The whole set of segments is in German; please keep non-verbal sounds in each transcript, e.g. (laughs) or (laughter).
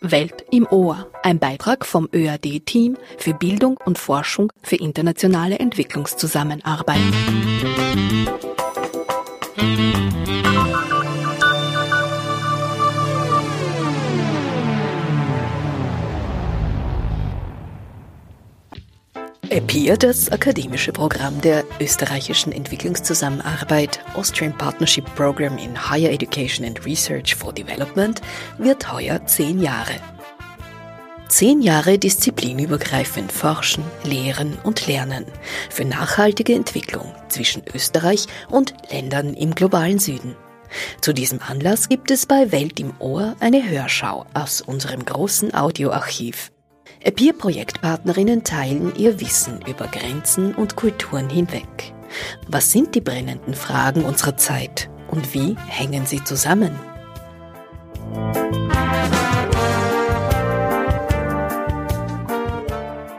Welt im Ohr, ein Beitrag vom ÖAD-Team für Bildung und Forschung für internationale Entwicklungszusammenarbeit. EPIR, das akademische Programm der österreichischen Entwicklungszusammenarbeit Austrian Partnership Program in Higher Education and Research for Development, wird heuer zehn Jahre. Zehn Jahre disziplinübergreifend forschen, lehren und lernen für nachhaltige Entwicklung zwischen Österreich und Ländern im globalen Süden. Zu diesem Anlass gibt es bei Welt im Ohr eine Hörschau aus unserem großen Audioarchiv. Peer-Projektpartnerinnen teilen ihr Wissen über Grenzen und Kulturen hinweg. Was sind die brennenden Fragen unserer Zeit und wie hängen sie zusammen?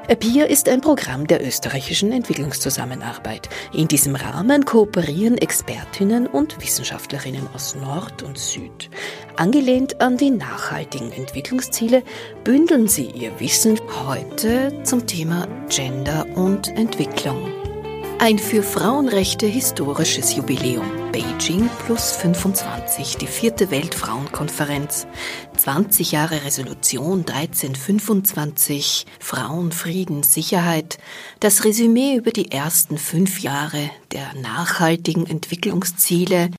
APIA ist ein Programm der österreichischen Entwicklungszusammenarbeit. In diesem Rahmen kooperieren Expertinnen und Wissenschaftlerinnen aus Nord und Süd. Angelehnt an die nachhaltigen Entwicklungsziele bündeln sie ihr Wissen heute zum Thema Gender und Entwicklung. Ein für Frauenrechte historisches Jubiläum. Beijing plus 25, die vierte Weltfrauenkonferenz. 20 Jahre Resolution 1325, Frauen, Frieden, Sicherheit. Das Resümee über die ersten fünf Jahre der nachhaltigen Entwicklungsziele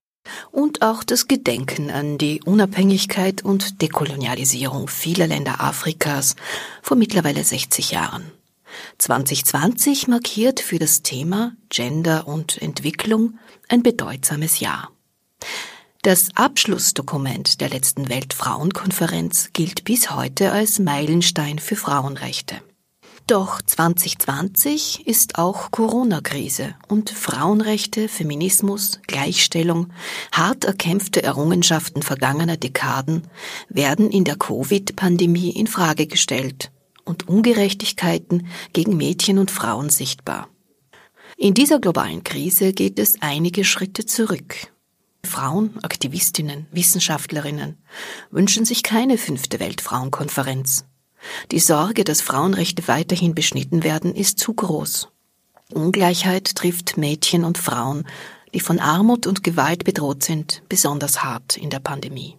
und auch das Gedenken an die Unabhängigkeit und Dekolonialisierung vieler Länder Afrikas vor mittlerweile 60 Jahren. 2020 markiert für das Thema Gender und Entwicklung ein bedeutsames Jahr. Das Abschlussdokument der letzten Weltfrauenkonferenz gilt bis heute als Meilenstein für Frauenrechte. Doch 2020 ist auch Corona-Krise und Frauenrechte, Feminismus, Gleichstellung, hart erkämpfte Errungenschaften vergangener Dekaden werden in der Covid-Pandemie in Frage gestellt und Ungerechtigkeiten gegen Mädchen und Frauen sichtbar. In dieser globalen Krise geht es einige Schritte zurück. Frauen, Aktivistinnen, Wissenschaftlerinnen wünschen sich keine fünfte Weltfrauenkonferenz. Die Sorge, dass Frauenrechte weiterhin beschnitten werden, ist zu groß. Ungleichheit trifft Mädchen und Frauen, die von Armut und Gewalt bedroht sind, besonders hart in der Pandemie.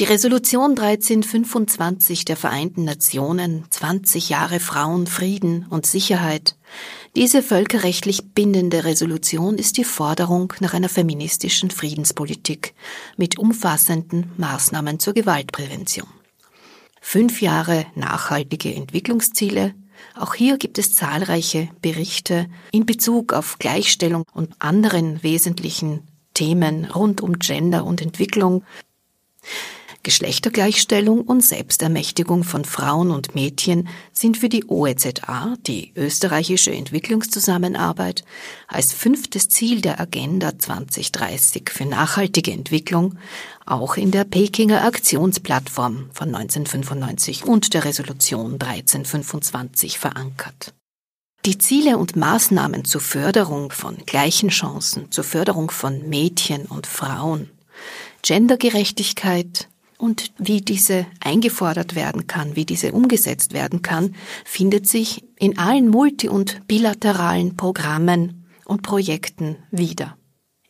Die Resolution 1325 der Vereinten Nationen 20 Jahre Frauen, Frieden und Sicherheit. Diese völkerrechtlich bindende Resolution ist die Forderung nach einer feministischen Friedenspolitik mit umfassenden Maßnahmen zur Gewaltprävention. Fünf Jahre nachhaltige Entwicklungsziele. Auch hier gibt es zahlreiche Berichte in Bezug auf Gleichstellung und anderen wesentlichen Themen rund um Gender und Entwicklung. Geschlechtergleichstellung und Selbstermächtigung von Frauen und Mädchen sind für die OEZA, die österreichische Entwicklungszusammenarbeit, als fünftes Ziel der Agenda 2030 für nachhaltige Entwicklung auch in der Pekinger Aktionsplattform von 1995 und der Resolution 1325 verankert. Die Ziele und Maßnahmen zur Förderung von gleichen Chancen, zur Förderung von Mädchen und Frauen, Gendergerechtigkeit, und wie diese eingefordert werden kann, wie diese umgesetzt werden kann, findet sich in allen multi- und bilateralen Programmen und Projekten wieder.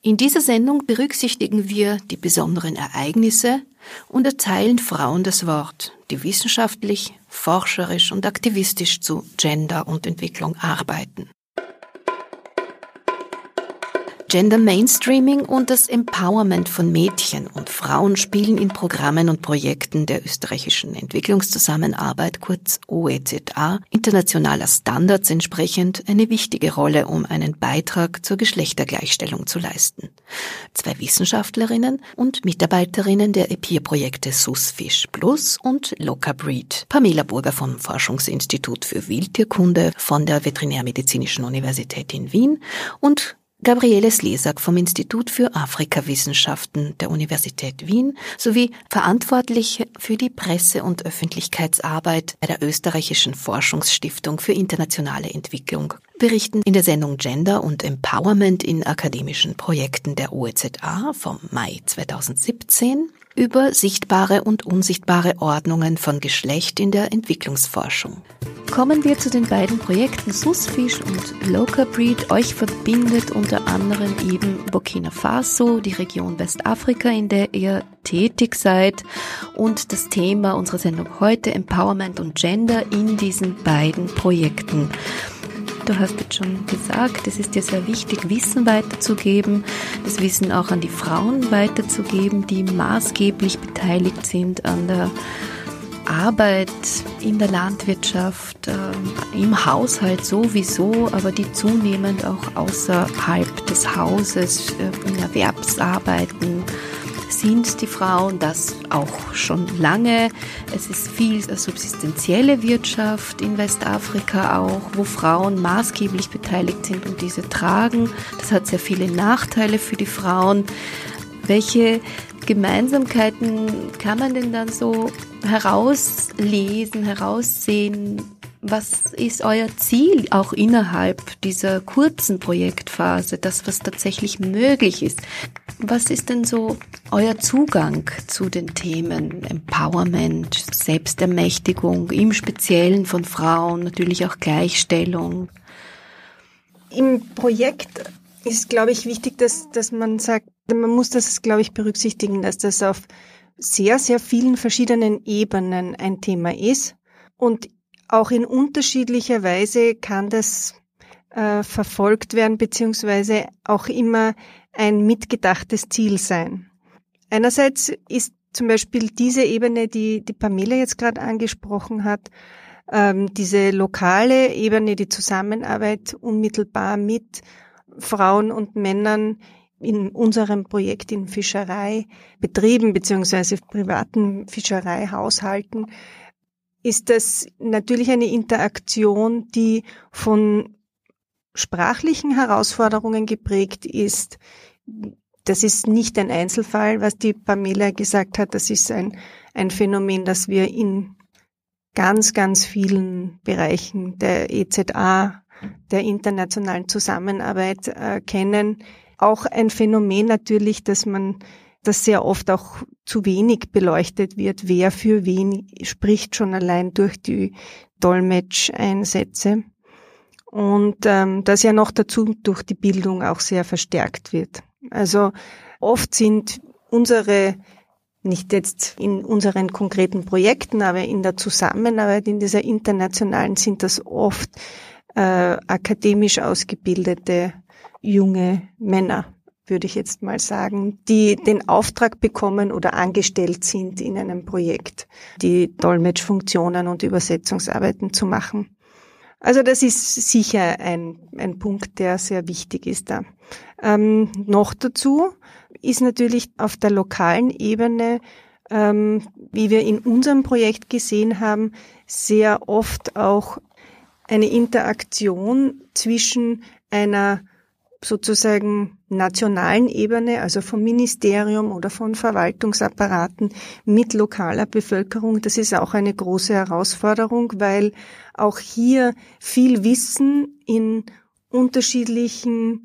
In dieser Sendung berücksichtigen wir die besonderen Ereignisse und erteilen Frauen das Wort, die wissenschaftlich, forscherisch und aktivistisch zu Gender und Entwicklung arbeiten. Gender Mainstreaming und das Empowerment von Mädchen. Und Frauen spielen in Programmen und Projekten der österreichischen Entwicklungszusammenarbeit, kurz OEZA, internationaler Standards entsprechend eine wichtige Rolle, um einen Beitrag zur Geschlechtergleichstellung zu leisten. Zwei Wissenschaftlerinnen und Mitarbeiterinnen der EPIR-Projekte SUSFISH Plus und Locabreed, Pamela Burger vom Forschungsinstitut für Wildtierkunde von der Veterinärmedizinischen Universität in Wien und Gabriele Slesak vom Institut für Afrikawissenschaften der Universität Wien sowie Verantwortliche für die Presse- und Öffentlichkeitsarbeit bei der Österreichischen Forschungsstiftung für internationale Entwicklung berichten in der Sendung Gender und Empowerment in akademischen Projekten der OEZA vom Mai 2017 über sichtbare und unsichtbare Ordnungen von Geschlecht in der Entwicklungsforschung. Kommen wir zu den beiden Projekten Susfish und Local Breed. Euch verbindet unter anderem eben Burkina Faso, die Region Westafrika, in der ihr tätig seid und das Thema unserer Sendung heute Empowerment und Gender in diesen beiden Projekten. Du hast jetzt schon gesagt, es ist dir sehr wichtig, Wissen weiterzugeben, das Wissen auch an die Frauen weiterzugeben, die maßgeblich beteiligt sind an der Arbeit in der Landwirtschaft, äh, im Haushalt sowieso, aber die zunehmend auch außerhalb des Hauses äh, in Erwerbsarbeiten sind die Frauen das auch schon lange. Es ist viel subsistenzielle Wirtschaft in Westafrika auch, wo Frauen maßgeblich beteiligt sind und diese tragen. Das hat sehr viele Nachteile für die Frauen. Welche Gemeinsamkeiten kann man denn dann so herauslesen, heraussehen? Was ist euer Ziel auch innerhalb dieser kurzen Projektphase, das, was tatsächlich möglich ist? Was ist denn so euer Zugang zu den Themen Empowerment, Selbstermächtigung, im Speziellen von Frauen, natürlich auch Gleichstellung? Im Projekt ist, glaube ich, wichtig, dass, dass man sagt, man muss das, glaube ich, berücksichtigen, dass das auf sehr, sehr vielen verschiedenen Ebenen ein Thema ist. Und auch in unterschiedlicher Weise kann das äh, verfolgt werden, beziehungsweise auch immer ein mitgedachtes Ziel sein. Einerseits ist zum Beispiel diese Ebene, die die Pamela jetzt gerade angesprochen hat, ähm, diese lokale Ebene, die Zusammenarbeit unmittelbar mit Frauen und Männern in unserem Projekt in Fischerei Betrieben beziehungsweise privaten Fischereihaushalten ist das natürlich eine Interaktion, die von sprachlichen Herausforderungen geprägt ist. Das ist nicht ein Einzelfall, was die Pamela gesagt hat. Das ist ein, ein Phänomen, das wir in ganz, ganz vielen Bereichen der EZA, der internationalen Zusammenarbeit äh, kennen. Auch ein Phänomen natürlich, dass man das sehr oft auch zu wenig beleuchtet wird, wer für wen spricht schon allein durch die Dolmetscheinsätze. Und ähm, das ja noch dazu durch die Bildung auch sehr verstärkt wird. Also oft sind unsere, nicht jetzt in unseren konkreten Projekten, aber in der Zusammenarbeit, in dieser internationalen, sind das oft äh, akademisch ausgebildete junge Männer, würde ich jetzt mal sagen, die den Auftrag bekommen oder angestellt sind in einem Projekt, die Dolmetschfunktionen und Übersetzungsarbeiten zu machen. Also das ist sicher ein, ein Punkt, der sehr wichtig ist da. Ähm, noch dazu ist natürlich auf der lokalen Ebene, ähm, wie wir in unserem Projekt gesehen haben, sehr oft auch eine Interaktion zwischen einer sozusagen nationalen Ebene, also vom Ministerium oder von Verwaltungsapparaten mit lokaler Bevölkerung. Das ist auch eine große Herausforderung, weil auch hier viel Wissen in unterschiedlichen,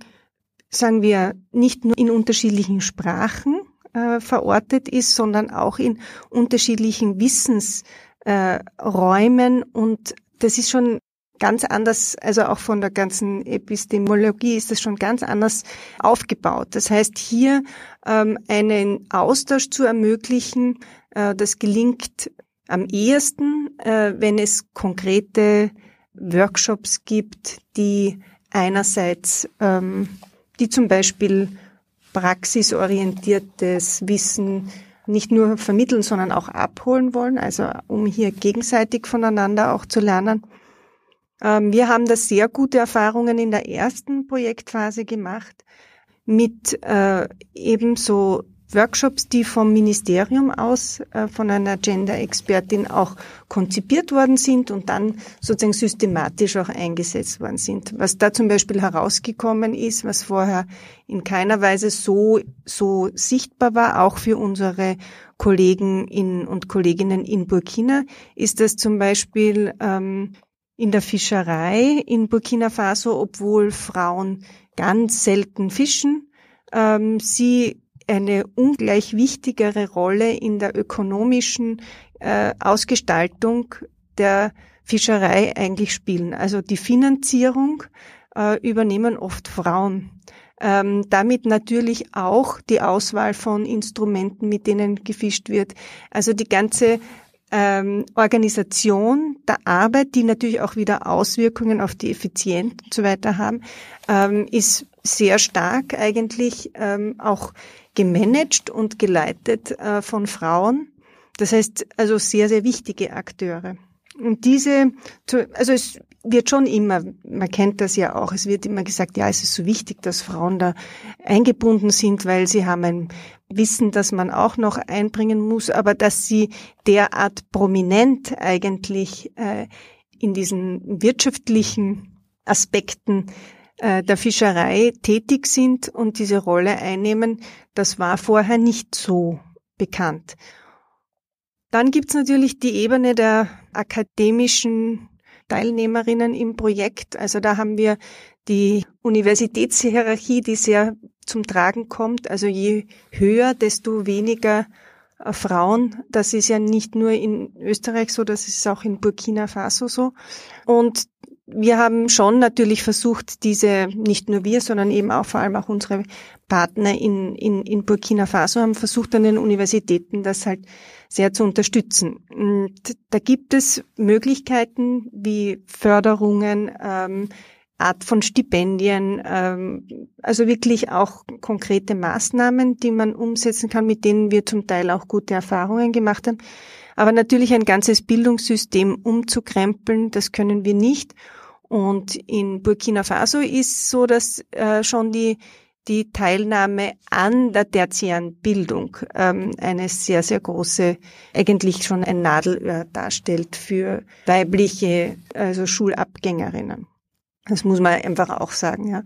sagen wir, nicht nur in unterschiedlichen Sprachen äh, verortet ist, sondern auch in unterschiedlichen Wissensräumen. Äh, und das ist schon ganz anders, also auch von der ganzen Epistemologie ist das schon ganz anders aufgebaut. Das heißt, hier ähm, einen Austausch zu ermöglichen, äh, das gelingt am ehesten, äh, wenn es konkrete Workshops gibt, die einerseits, ähm, die zum Beispiel praxisorientiertes Wissen nicht nur vermitteln, sondern auch abholen wollen, also um hier gegenseitig voneinander auch zu lernen. Ähm, wir haben da sehr gute Erfahrungen in der ersten Projektphase gemacht mit äh, ebenso Workshops, die vom Ministerium aus äh, von einer Gender-Expertin auch konzipiert worden sind und dann sozusagen systematisch auch eingesetzt worden sind. Was da zum Beispiel herausgekommen ist, was vorher in keiner Weise so, so sichtbar war, auch für unsere Kollegen in, und Kolleginnen in Burkina, ist, dass zum Beispiel ähm, in der Fischerei in Burkina Faso, obwohl Frauen ganz selten fischen, ähm, sie eine ungleich wichtigere Rolle in der ökonomischen äh, Ausgestaltung der Fischerei eigentlich spielen. Also die Finanzierung äh, übernehmen oft Frauen. Ähm, damit natürlich auch die Auswahl von Instrumenten, mit denen gefischt wird. Also die ganze ähm, Organisation der Arbeit, die natürlich auch wieder Auswirkungen auf die Effizienz und so weiter haben, ähm, ist sehr stark eigentlich ähm, auch gemanagt und geleitet äh, von Frauen. Das heißt also sehr, sehr wichtige Akteure. Und diese, also es wird schon immer, man kennt das ja auch, es wird immer gesagt, ja, es ist so wichtig, dass Frauen da eingebunden sind, weil sie haben ein Wissen, das man auch noch einbringen muss, aber dass sie derart prominent eigentlich äh, in diesen wirtschaftlichen Aspekten äh, der Fischerei tätig sind und diese Rolle einnehmen, das war vorher nicht so bekannt. Dann gibt's natürlich die Ebene der akademischen Teilnehmerinnen im Projekt. Also da haben wir die Universitätshierarchie, die sehr zum Tragen kommt. Also je höher, desto weniger äh, Frauen. Das ist ja nicht nur in Österreich so, das ist auch in Burkina Faso so. Und wir haben schon natürlich versucht, diese, nicht nur wir, sondern eben auch vor allem auch unsere Partner in, in, in Burkina Faso haben versucht, an den Universitäten das halt sehr zu unterstützen. Und da gibt es Möglichkeiten wie Förderungen, ähm, Art von Stipendien, ähm, also wirklich auch konkrete Maßnahmen, die man umsetzen kann, mit denen wir zum Teil auch gute Erfahrungen gemacht haben. Aber natürlich ein ganzes Bildungssystem umzukrempeln, das können wir nicht. Und in Burkina Faso ist so, dass äh, schon die die Teilnahme an der tertiären Bildung ähm, eine sehr, sehr große, eigentlich schon ein Nadelöhr darstellt für weibliche, also Schulabgängerinnen. Das muss man einfach auch sagen, ja.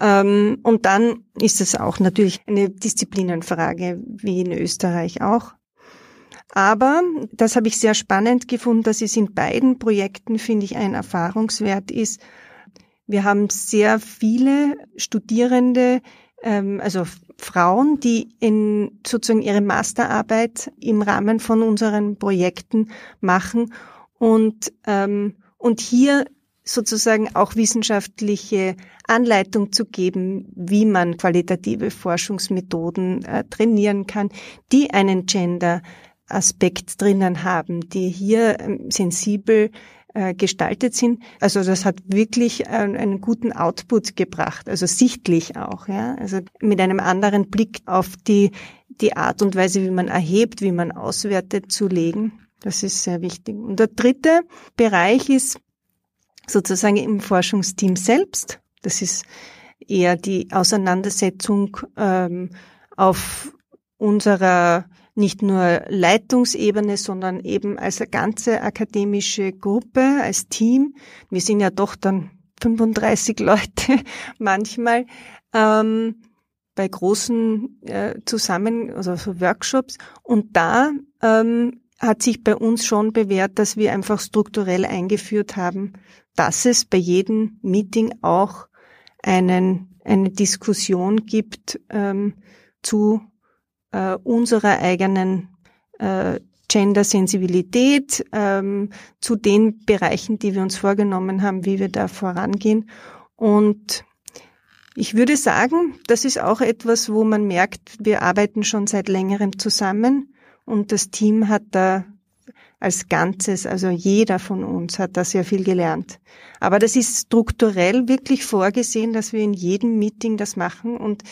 Ähm, und dann ist es auch natürlich eine Disziplinenfrage, wie in Österreich auch. Aber das habe ich sehr spannend gefunden, dass es in beiden Projekten, finde ich, ein Erfahrungswert ist. Wir haben sehr viele Studierende, ähm, also Frauen, die in sozusagen ihre Masterarbeit im Rahmen von unseren Projekten machen und ähm, und hier sozusagen auch wissenschaftliche Anleitung zu geben, wie man qualitative Forschungsmethoden äh, trainieren kann, die einen Gender Aspekt drinnen haben, die hier ähm, sensibel äh, gestaltet sind. Also das hat wirklich einen guten Output gebracht, also sichtlich auch, ja. Also mit einem anderen Blick auf die, die Art und Weise, wie man erhebt, wie man auswertet, zu legen. Das ist sehr wichtig. Und der dritte Bereich ist sozusagen im Forschungsteam selbst. Das ist eher die Auseinandersetzung ähm, auf unserer nicht nur Leitungsebene, sondern eben als eine ganze akademische Gruppe, als Team. Wir sind ja doch dann 35 (laughs) Leute manchmal. Ähm, bei großen äh, Zusammen, also so Workshops. Und da ähm, hat sich bei uns schon bewährt, dass wir einfach strukturell eingeführt haben, dass es bei jedem Meeting auch einen, eine Diskussion gibt ähm, zu äh, unserer eigenen äh, Gender-Sensibilität, ähm, zu den Bereichen, die wir uns vorgenommen haben, wie wir da vorangehen. Und ich würde sagen, das ist auch etwas, wo man merkt, wir arbeiten schon seit längerem zusammen und das Team hat da als Ganzes, also jeder von uns hat da sehr viel gelernt. Aber das ist strukturell wirklich vorgesehen, dass wir in jedem Meeting das machen und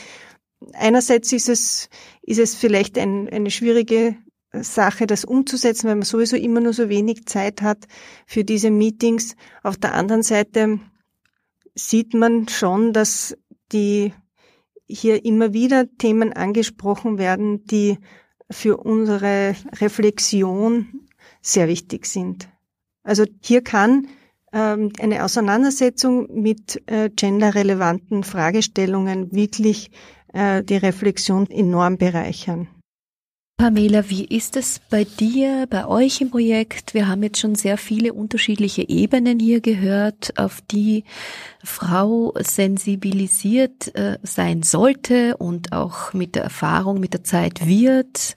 einerseits ist es, ist es vielleicht ein, eine schwierige Sache, das umzusetzen, weil man sowieso immer nur so wenig Zeit hat für diese Meetings. Auf der anderen Seite sieht man schon, dass die hier immer wieder Themen angesprochen werden, die für unsere Reflexion sehr wichtig sind. Also hier kann ähm, eine Auseinandersetzung mit äh, genderrelevanten Fragestellungen wirklich äh, die Reflexion enorm bereichern. Pamela, wie ist es bei dir, bei euch im Projekt? Wir haben jetzt schon sehr viele unterschiedliche Ebenen hier gehört, auf die Frau sensibilisiert äh, sein sollte und auch mit der Erfahrung, mit der Zeit wird.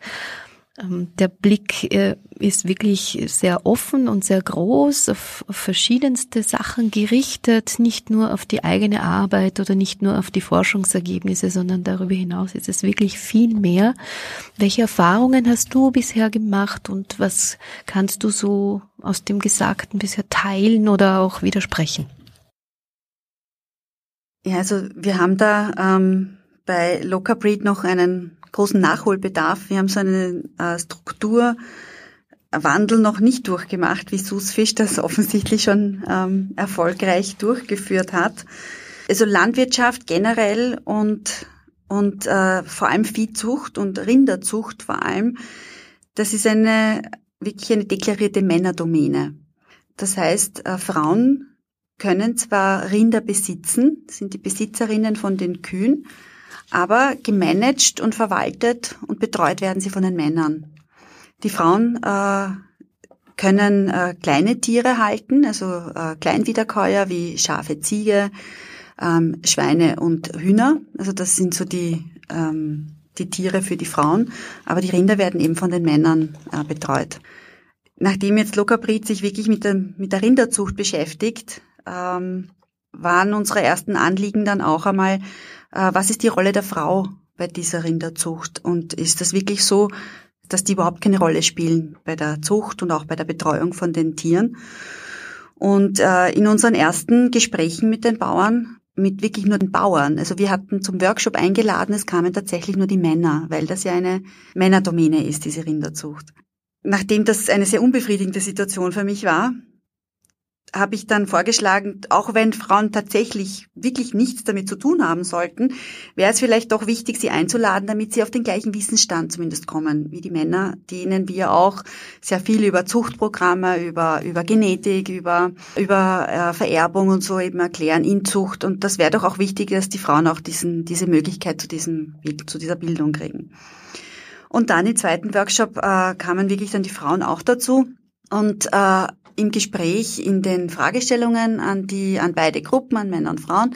Ähm, der Blick äh, ist wirklich sehr offen und sehr groß, auf, verschiedenste Sachen gerichtet, nicht nur auf die eigene Arbeit oder nicht nur auf die Forschungsergebnisse, sondern darüber hinaus ist es wirklich viel mehr. Welche Erfahrungen hast du bisher gemacht und was kannst du so aus dem Gesagten bisher teilen oder auch widersprechen? Ja, also wir haben da ähm, bei Locker Breed noch einen großen Nachholbedarf. Wir haben so eine äh, Strukturwandel noch nicht durchgemacht, wie Sus Fisch das (laughs) offensichtlich schon ähm, erfolgreich durchgeführt hat. Also Landwirtschaft generell und und äh, vor allem Viehzucht und Rinderzucht vor allem, das ist eine wirklich eine deklarierte Männerdomäne. Das heißt, äh, Frauen können zwar Rinder besitzen, sind die Besitzerinnen von den Kühen, aber gemanagt und verwaltet und betreut werden sie von den Männern. Die Frauen äh, können äh, kleine Tiere halten, also äh, Kleinwiederkäuer wie Schafe, Ziege, ähm, Schweine und Hühner. Also das sind so die, ähm, die Tiere für die Frauen. Aber die Rinder werden eben von den Männern äh, betreut. Nachdem jetzt Lokabrit sich wirklich mit der, mit der Rinderzucht beschäftigt, ähm, waren unsere ersten Anliegen dann auch einmal, was ist die Rolle der Frau bei dieser Rinderzucht? Und ist das wirklich so, dass die überhaupt keine Rolle spielen bei der Zucht und auch bei der Betreuung von den Tieren? Und äh, in unseren ersten Gesprächen mit den Bauern, mit wirklich nur den Bauern, also wir hatten zum Workshop eingeladen, es kamen tatsächlich nur die Männer, weil das ja eine Männerdomäne ist, diese Rinderzucht. Nachdem das eine sehr unbefriedigende Situation für mich war, habe ich dann vorgeschlagen, auch wenn Frauen tatsächlich wirklich nichts damit zu tun haben sollten, wäre es vielleicht doch wichtig, sie einzuladen, damit sie auf den gleichen Wissensstand zumindest kommen wie die Männer, denen wir auch sehr viel über Zuchtprogramme, über, über Genetik, über, über äh, Vererbung und so eben erklären, Inzucht. Und das wäre doch auch wichtig, dass die Frauen auch diesen, diese Möglichkeit zu, diesem, zu dieser Bildung kriegen. Und dann im zweiten Workshop äh, kamen wirklich dann die Frauen auch dazu. Und äh, im Gespräch in den Fragestellungen an die, an beide Gruppen, an Männer und Frauen,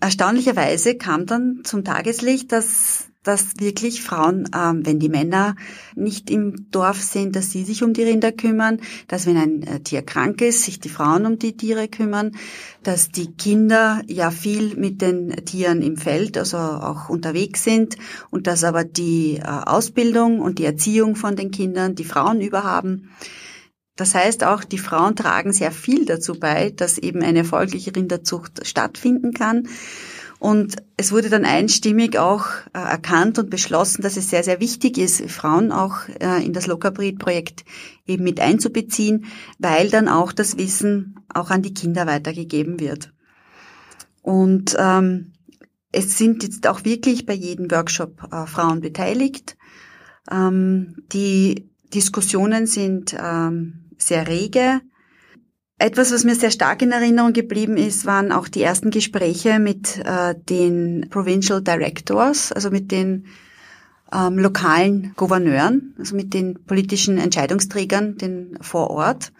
erstaunlicherweise kam dann zum Tageslicht, dass dass wirklich Frauen, ähm, wenn die Männer nicht im Dorf sind, dass sie sich um die Rinder kümmern, dass wenn ein äh, Tier krank ist, sich die Frauen um die Tiere kümmern, dass die Kinder ja viel mit den Tieren im Feld, also auch unterwegs sind und dass aber die äh, Ausbildung und die Erziehung von den Kindern die Frauen überhaben. Das heißt auch, die Frauen tragen sehr viel dazu bei, dass eben eine erfolgliche Rinderzucht stattfinden kann. Und es wurde dann einstimmig auch äh, erkannt und beschlossen, dass es sehr, sehr wichtig ist, Frauen auch äh, in das Lockerbreed-Projekt eben mit einzubeziehen, weil dann auch das Wissen auch an die Kinder weitergegeben wird. Und ähm, es sind jetzt auch wirklich bei jedem Workshop äh, Frauen beteiligt. Ähm, die Diskussionen sind ähm, sehr rege. Etwas, was mir sehr stark in Erinnerung geblieben ist, waren auch die ersten Gespräche mit äh, den Provincial Directors, also mit den ähm, lokalen Gouverneuren, also mit den politischen Entscheidungsträgern den vor Ort.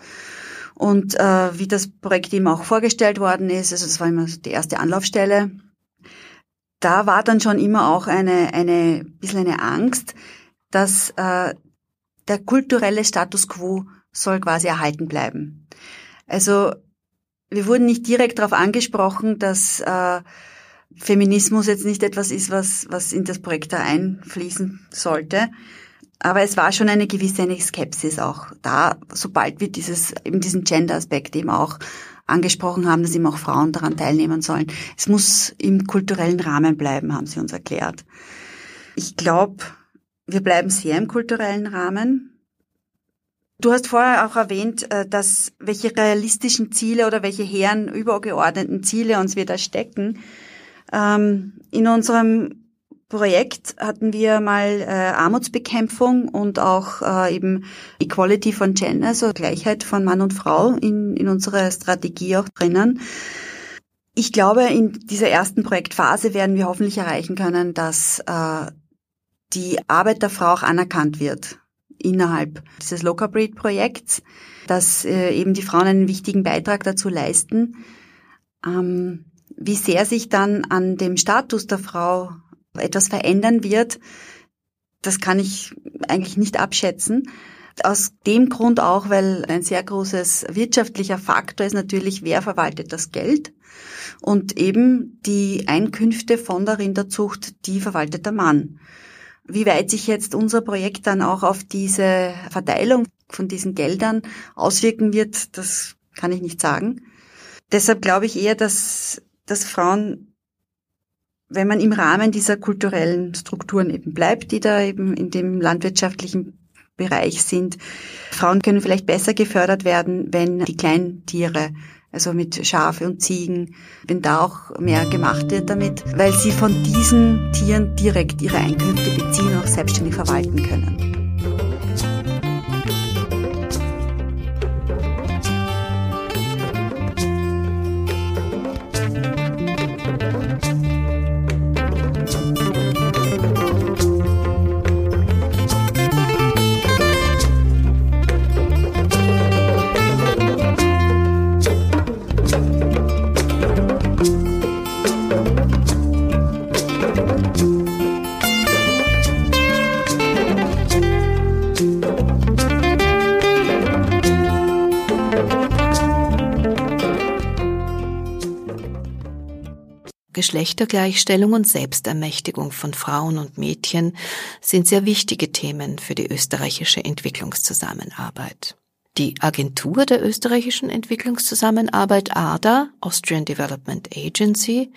Und äh, wie das Projekt eben auch vorgestellt worden ist, also das war immer die erste Anlaufstelle, da war dann schon immer auch eine, eine bisschen eine Angst, dass äh, der kulturelle Status quo soll quasi erhalten bleiben. Also wir wurden nicht direkt darauf angesprochen, dass äh, Feminismus jetzt nicht etwas ist, was, was in das Projekt da einfließen sollte. Aber es war schon eine gewisse eine Skepsis auch da, sobald wir dieses, eben diesen Gender-Aspekt eben auch angesprochen haben, dass eben auch Frauen daran teilnehmen sollen. Es muss im kulturellen Rahmen bleiben, haben sie uns erklärt. Ich glaube, wir bleiben sehr im kulturellen Rahmen. Du hast vorher auch erwähnt, äh, dass welche realistischen Ziele oder welche hehren übergeordneten Ziele uns wir da stecken. Ähm, in unserem Projekt hatten wir mal äh, Armutsbekämpfung und auch äh, eben Equality von Gender, also Gleichheit von Mann und Frau in, in unserer Strategie auch drinnen. Ich glaube, in dieser ersten Projektphase werden wir hoffentlich erreichen können, dass die Arbeit der Frau auch anerkannt wird innerhalb dieses Local Breed Projekts, dass äh, eben die Frauen einen wichtigen Beitrag dazu leisten. Ähm, wie sehr sich dann an dem Status der Frau etwas verändern wird, das kann ich eigentlich nicht abschätzen. Aus dem Grund auch, weil ein sehr großes wirtschaftlicher Faktor ist natürlich, wer verwaltet das Geld. Und eben die Einkünfte von der Rinderzucht, die verwaltet der Mann. Wie weit sich jetzt unser Projekt dann auch auf diese Verteilung von diesen Geldern auswirken wird, das kann ich nicht sagen. Deshalb glaube ich eher, dass, dass Frauen, wenn man im Rahmen dieser kulturellen Strukturen eben bleibt, die da eben in dem landwirtschaftlichen Bereich sind, Frauen können vielleicht besser gefördert werden, wenn die Kleintiere also mit Schafe und Ziegen, wenn da auch mehr gemacht wird damit, weil sie von diesen Tieren direkt ihre Einkünfte beziehen und auch selbstständig verwalten können. Geschlechtergleichstellung und Selbstermächtigung von Frauen und Mädchen sind sehr wichtige Themen für die österreichische Entwicklungszusammenarbeit. Die Agentur der österreichischen Entwicklungszusammenarbeit ADA, Austrian Development Agency,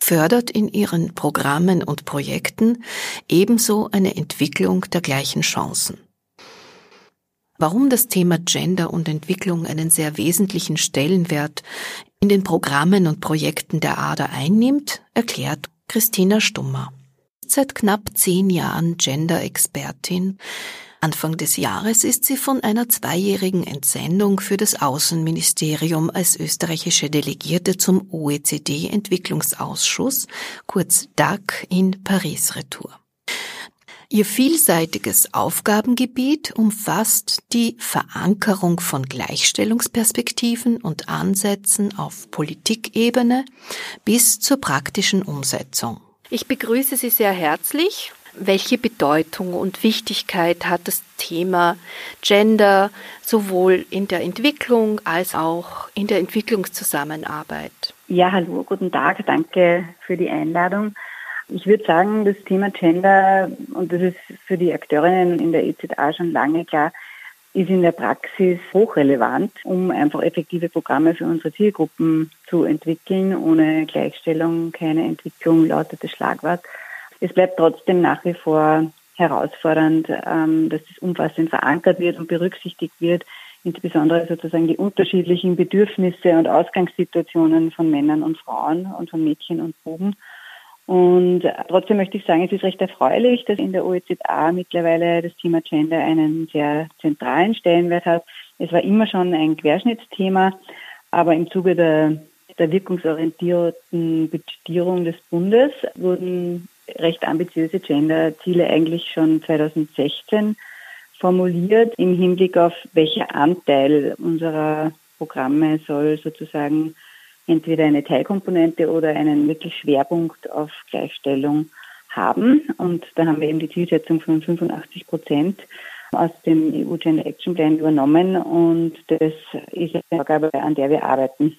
fördert in ihren Programmen und Projekten ebenso eine Entwicklung der gleichen Chancen. Warum das Thema Gender und Entwicklung einen sehr wesentlichen Stellenwert in den Programmen und Projekten der ADA einnimmt, erklärt Christina Stummer. Seit knapp zehn Jahren Gender-Expertin. Anfang des Jahres ist sie von einer zweijährigen Entsendung für das Außenministerium als österreichische Delegierte zum OECD-Entwicklungsausschuss, kurz DAC, in Paris retour. Ihr vielseitiges Aufgabengebiet umfasst die Verankerung von Gleichstellungsperspektiven und Ansätzen auf Politikebene bis zur praktischen Umsetzung. Ich begrüße Sie sehr herzlich. Welche Bedeutung und Wichtigkeit hat das Thema Gender sowohl in der Entwicklung als auch in der Entwicklungszusammenarbeit? Ja, hallo, guten Tag, danke für die Einladung. Ich würde sagen, das Thema Gender, und das ist für die Akteurinnen in der EZA schon lange klar, ist in der Praxis hochrelevant, um einfach effektive Programme für unsere Zielgruppen zu entwickeln. Ohne Gleichstellung keine Entwicklung lautet das Schlagwort. Es bleibt trotzdem nach wie vor herausfordernd, ähm, dass das umfassend verankert wird und berücksichtigt wird, insbesondere sozusagen die unterschiedlichen Bedürfnisse und Ausgangssituationen von Männern und Frauen und von Mädchen und Buben. Und trotzdem möchte ich sagen, es ist recht erfreulich, dass in der OEZA mittlerweile das Thema Gender einen sehr zentralen Stellenwert hat. Es war immer schon ein Querschnittsthema, aber im Zuge der, der wirkungsorientierten Budgetierung des Bundes wurden recht ambitiöse Gender-Ziele eigentlich schon 2016 formuliert im Hinblick auf welcher Anteil unserer Programme soll sozusagen entweder eine Teilkomponente oder einen wirklich Schwerpunkt auf Gleichstellung haben. Und da haben wir eben die Zielsetzung von 85 Prozent aus dem EU Gender Action Plan übernommen und das ist eine Vorgabe, an der wir arbeiten.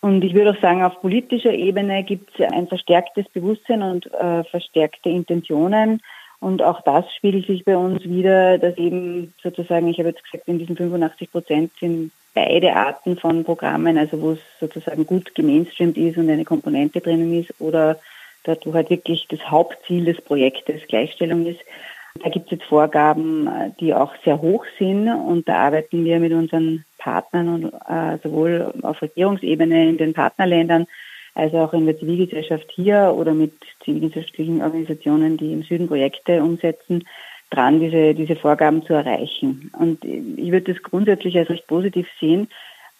Und ich würde auch sagen, auf politischer Ebene gibt es ein verstärktes Bewusstsein und äh, verstärkte Intentionen. Und auch das spiegelt sich bei uns wieder, dass eben sozusagen, ich habe jetzt gesagt, in diesen 85 Prozent sind beide Arten von Programmen, also wo es sozusagen gut gemainstreamt ist und eine Komponente drinnen ist oder dort, wo halt wirklich das Hauptziel des Projektes Gleichstellung ist. Da gibt es jetzt Vorgaben, die auch sehr hoch sind und da arbeiten wir mit unseren Partnern und äh, sowohl auf Regierungsebene in den Partnerländern als auch in der Zivilgesellschaft hier oder mit zivilgesellschaftlichen Organisationen, die im Süden Projekte umsetzen, dran, diese, diese Vorgaben zu erreichen. Und ich würde das grundsätzlich als recht positiv sehen,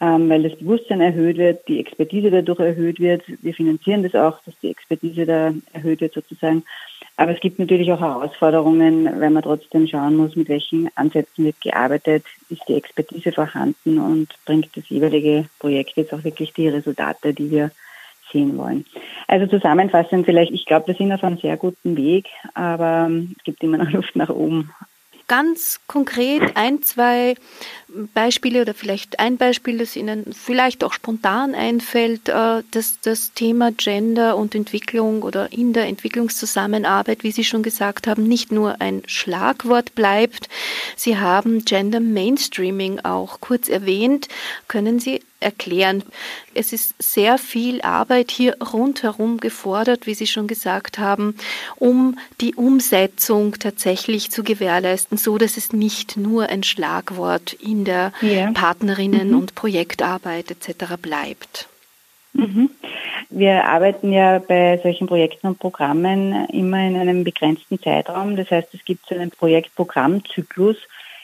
ähm, weil das Bewusstsein erhöht wird, die Expertise dadurch erhöht wird. Wir finanzieren das auch, dass die Expertise da erhöht wird sozusagen. Aber es gibt natürlich auch Herausforderungen, weil man trotzdem schauen muss, mit welchen Ansätzen wird gearbeitet, ist die Expertise vorhanden und bringt das jeweilige Projekt jetzt auch wirklich die Resultate, die wir sehen wollen. Also zusammenfassend vielleicht, ich glaube, wir sind auf einem sehr guten Weg, aber es gibt immer noch Luft nach oben ganz konkret ein, zwei Beispiele oder vielleicht ein Beispiel, das Ihnen vielleicht auch spontan einfällt, äh, dass das Thema Gender und Entwicklung oder in der Entwicklungszusammenarbeit, wie Sie schon gesagt haben, nicht nur ein Schlagwort bleibt. Sie haben Gender Mainstreaming auch kurz erwähnt. Können Sie erklären. Es ist sehr viel Arbeit hier rundherum gefordert, wie Sie schon gesagt haben, um die Umsetzung tatsächlich zu gewährleisten, so dass es nicht nur ein Schlagwort in der yeah. Partnerinnen- mhm. und Projektarbeit etc. bleibt. Mhm. Wir arbeiten ja bei solchen Projekten und Programmen immer in einem begrenzten Zeitraum. Das heißt, es gibt so einen Projektprogrammzyklus,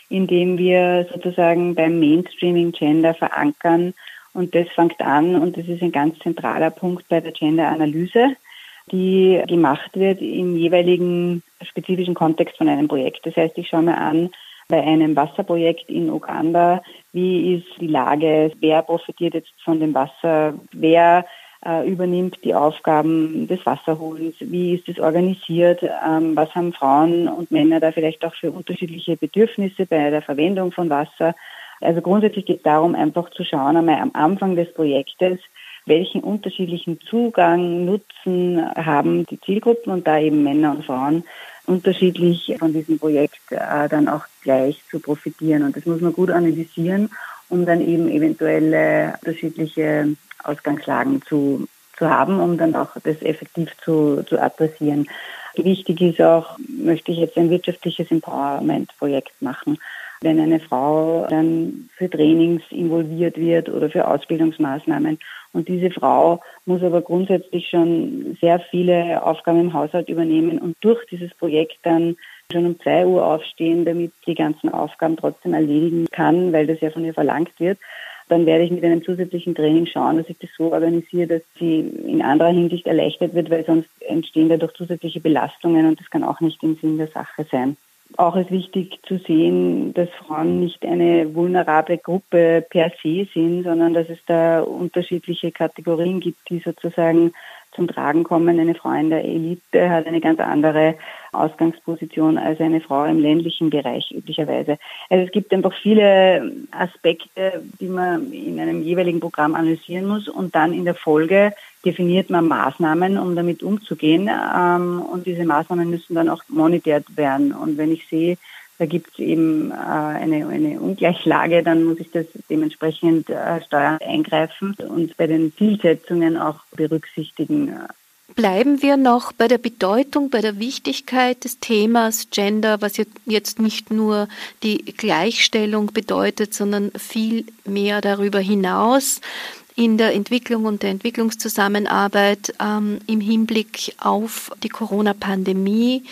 in dem wir sozusagen beim Mainstreaming Gender verankern. Und das fängt an und das ist ein ganz zentraler Punkt bei der Gender-Analyse, die gemacht wird im jeweiligen spezifischen Kontext von einem Projekt. Das heißt, ich schaue mir an, bei einem Wasserprojekt in Uganda, wie ist die Lage, wer profitiert jetzt von dem Wasser, wer äh, übernimmt die Aufgaben des Wasserholens, wie ist es organisiert, ähm, was haben Frauen und Männer da vielleicht auch für unterschiedliche Bedürfnisse bei der Verwendung von Wasser. Also grundsätzlich geht es darum, einfach zu schauen einmal am Anfang des Projektes, welchen unterschiedlichen Zugang, Nutzen haben die Zielgruppen und da eben Männer und Frauen unterschiedlich von diesem Projekt äh, dann auch gleich zu profitieren. Und das muss man gut analysieren, um dann eben eventuelle unterschiedliche Ausgangslagen zu, zu haben, um dann auch das effektiv zu, zu adressieren. Wichtig ist auch, möchte ich jetzt ein wirtschaftliches Empowerment-Projekt machen. Wenn eine Frau dann für Trainings involviert wird oder für Ausbildungsmaßnahmen und diese Frau muss aber grundsätzlich schon sehr viele Aufgaben im Haushalt übernehmen und durch dieses Projekt dann schon um zwei Uhr aufstehen, damit die ganzen Aufgaben trotzdem erledigen kann, weil das ja von ihr verlangt wird dann werde ich mit einem zusätzlichen Training schauen, dass ich das so organisiere, dass sie in anderer Hinsicht erleichtert wird, weil sonst entstehen dadurch zusätzliche Belastungen und das kann auch nicht im Sinn der Sache sein. Auch ist wichtig zu sehen, dass Frauen nicht eine vulnerable Gruppe per se sind, sondern dass es da unterschiedliche Kategorien gibt, die sozusagen zum Tragen kommen. Eine Frau in der Elite hat eine ganz andere Ausgangsposition als eine Frau im ländlichen Bereich üblicherweise. Also es gibt einfach viele Aspekte, die man in einem jeweiligen Programm analysieren muss und dann in der Folge definiert man Maßnahmen, um damit umzugehen. Ähm, und diese Maßnahmen müssen dann auch monitiert werden. Und wenn ich sehe, da gibt es eben äh, eine, eine Ungleichlage, dann muss ich das dementsprechend äh, steuernd eingreifen und bei den Zielsetzungen auch berücksichtigen. Bleiben wir noch bei der Bedeutung, bei der Wichtigkeit des Themas Gender, was jetzt nicht nur die Gleichstellung bedeutet, sondern viel mehr darüber hinaus in der Entwicklung und der Entwicklungszusammenarbeit ähm, im Hinblick auf die Corona-Pandemie.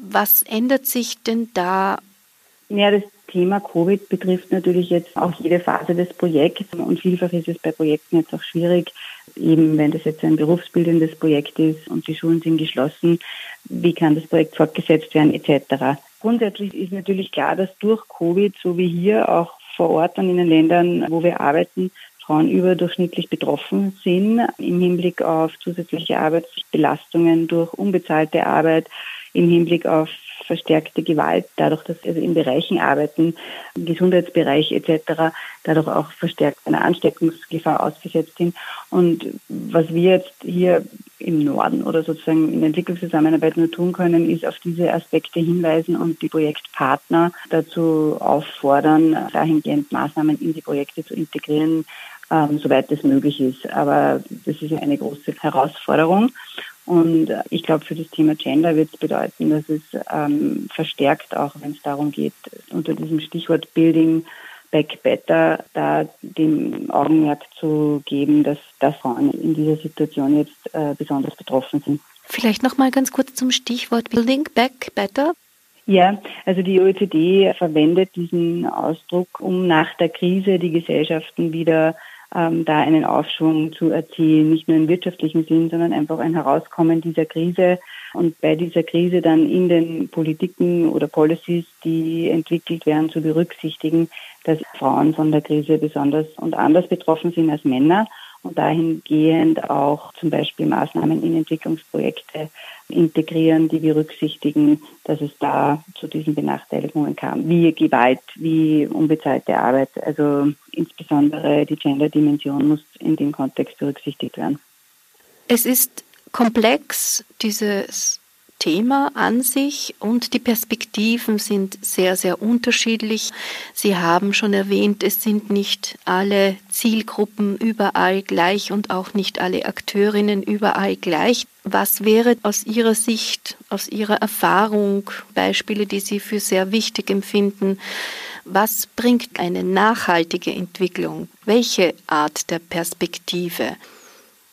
Was ändert sich denn da? Ja, das Thema Covid betrifft natürlich jetzt auch jede Phase des Projekts und vielfach ist es bei Projekten jetzt auch schwierig, eben wenn das jetzt ein berufsbildendes Projekt ist und die Schulen sind geschlossen, wie kann das Projekt fortgesetzt werden etc. Grundsätzlich ist natürlich klar, dass durch Covid, so wie hier auch vor Ort und in den Ländern, wo wir arbeiten, Frauen überdurchschnittlich betroffen sind im Hinblick auf zusätzliche Arbeitsbelastungen durch unbezahlte Arbeit, im Hinblick auf verstärkte Gewalt, dadurch, dass also in Bereichen arbeiten, im Gesundheitsbereich etc., dadurch auch verstärkt einer Ansteckungsgefahr ausgesetzt sind. Und was wir jetzt hier im Norden oder sozusagen in der Entwicklungszusammenarbeit nur tun können, ist auf diese Aspekte hinweisen und die Projektpartner dazu auffordern, dahingehend Maßnahmen in die Projekte zu integrieren, ähm, soweit es möglich ist. Aber das ist eine große Herausforderung. Und ich glaube, für das Thema Gender wird es bedeuten, dass es ähm, verstärkt, auch wenn es darum geht, unter diesem Stichwort Building Back Better, da dem Augenmerk zu geben, dass, dass Frauen in dieser Situation jetzt äh, besonders betroffen sind. Vielleicht noch mal ganz kurz zum Stichwort Building Back Better. Ja, also die OECD verwendet diesen Ausdruck, um nach der Krise die Gesellschaften wieder ähm, da einen Aufschwung zu erzielen, nicht nur im wirtschaftlichen Sinn, sondern einfach ein Herauskommen dieser Krise. Und bei dieser Krise dann in den Politiken oder Policies, die entwickelt werden, zu berücksichtigen, dass Frauen von der Krise besonders und anders betroffen sind als Männer und dahingehend auch zum Beispiel Maßnahmen in Entwicklungsprojekte integrieren, die berücksichtigen, dass es da zu diesen Benachteiligungen kam, wie Gewalt, wie unbezahlte Arbeit. Also insbesondere die Gender-Dimension muss in dem Kontext berücksichtigt werden. Es ist komplex, dieses Thema an sich und die Perspektiven sind sehr, sehr unterschiedlich. Sie haben schon erwähnt, es sind nicht alle Zielgruppen überall gleich und auch nicht alle Akteurinnen überall gleich. Was wäre aus Ihrer Sicht, aus Ihrer Erfahrung, Beispiele, die Sie für sehr wichtig empfinden, was bringt eine nachhaltige Entwicklung? Welche Art der Perspektive?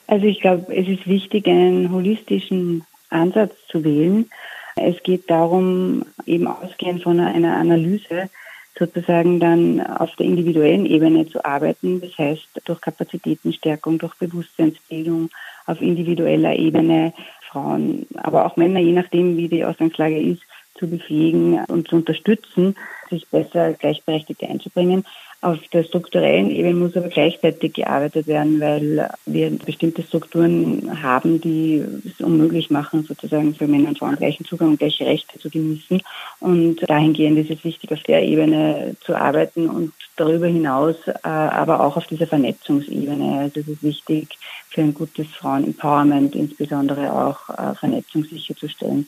Also ich glaube, es ist wichtig, einen holistischen Ansatz zu wählen. Es geht darum, eben ausgehend von einer Analyse sozusagen dann auf der individuellen Ebene zu arbeiten. Das heißt, durch Kapazitätenstärkung, durch Bewusstseinsbildung auf individueller Ebene Frauen, aber auch Männer, je nachdem, wie die Ausgangslage ist, zu befähigen und zu unterstützen, sich besser gleichberechtigt einzubringen. Auf der strukturellen Ebene muss aber gleichzeitig gearbeitet werden, weil wir bestimmte Strukturen haben, die es unmöglich machen, sozusagen für Männer und Frauen gleichen Zugang und gleiche Rechte zu genießen. Und dahingehend ist es wichtig, auf der Ebene zu arbeiten und darüber hinaus äh, aber auch auf dieser Vernetzungsebene. Also es ist wichtig, für ein gutes Frauen-Empowerment insbesondere auch äh, Vernetzung sicherzustellen.